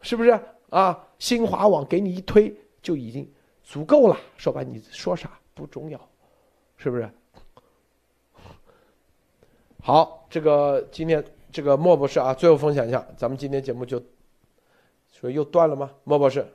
是不是啊？新华网给你一推就已经。足够了，说白，你说啥不重要，是不是？好，这个今天这个莫博士啊，最后分享一下，咱们今天节目就说又断了吗？莫博士。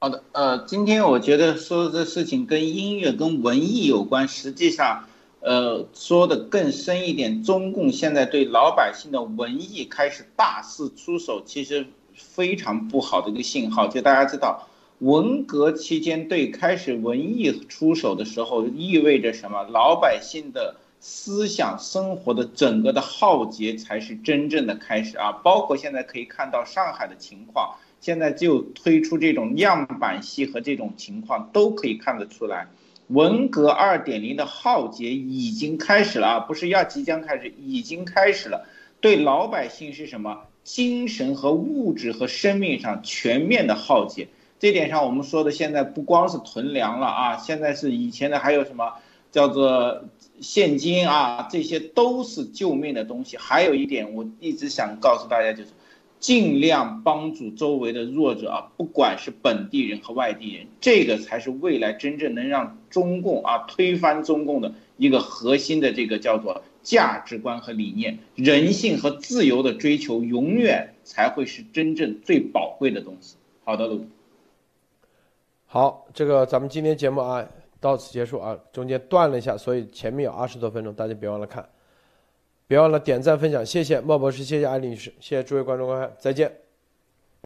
好的，呃，今天我觉得说的这事情跟音乐、跟文艺有关，实际上，呃，说的更深一点，中共现在对老百姓的文艺开始大肆出手，其实非常不好的一个信号，就大家知道。文革期间对开始文艺出手的时候，意味着什么？老百姓的思想生活的整个的浩劫才是真正的开始啊！包括现在可以看到上海的情况，现在就推出这种样板戏和这种情况都可以看得出来，文革二点零的浩劫已经开始了啊！不是要即将开始，已经开始了。对老百姓是什么？精神和物质和生命上全面的浩劫。这点上，我们说的现在不光是囤粮了啊，现在是以前的还有什么叫做现金啊，这些都是救命的东西。还有一点，我一直想告诉大家，就是尽量帮助周围的弱者啊，不管是本地人和外地人，这个才是未来真正能让中共啊推翻中共的一个核心的这个叫做价值观和理念，人性和自由的追求，永远才会是真正最宝贵的东西。好的，陆。好，这个咱们今天节目啊到此结束啊，中间断了一下，所以前面有二十多分钟，大家别忘了看，别忘了点赞分享，谢谢莫博士，谢谢艾丽女士，谢谢诸位观众观看，再见。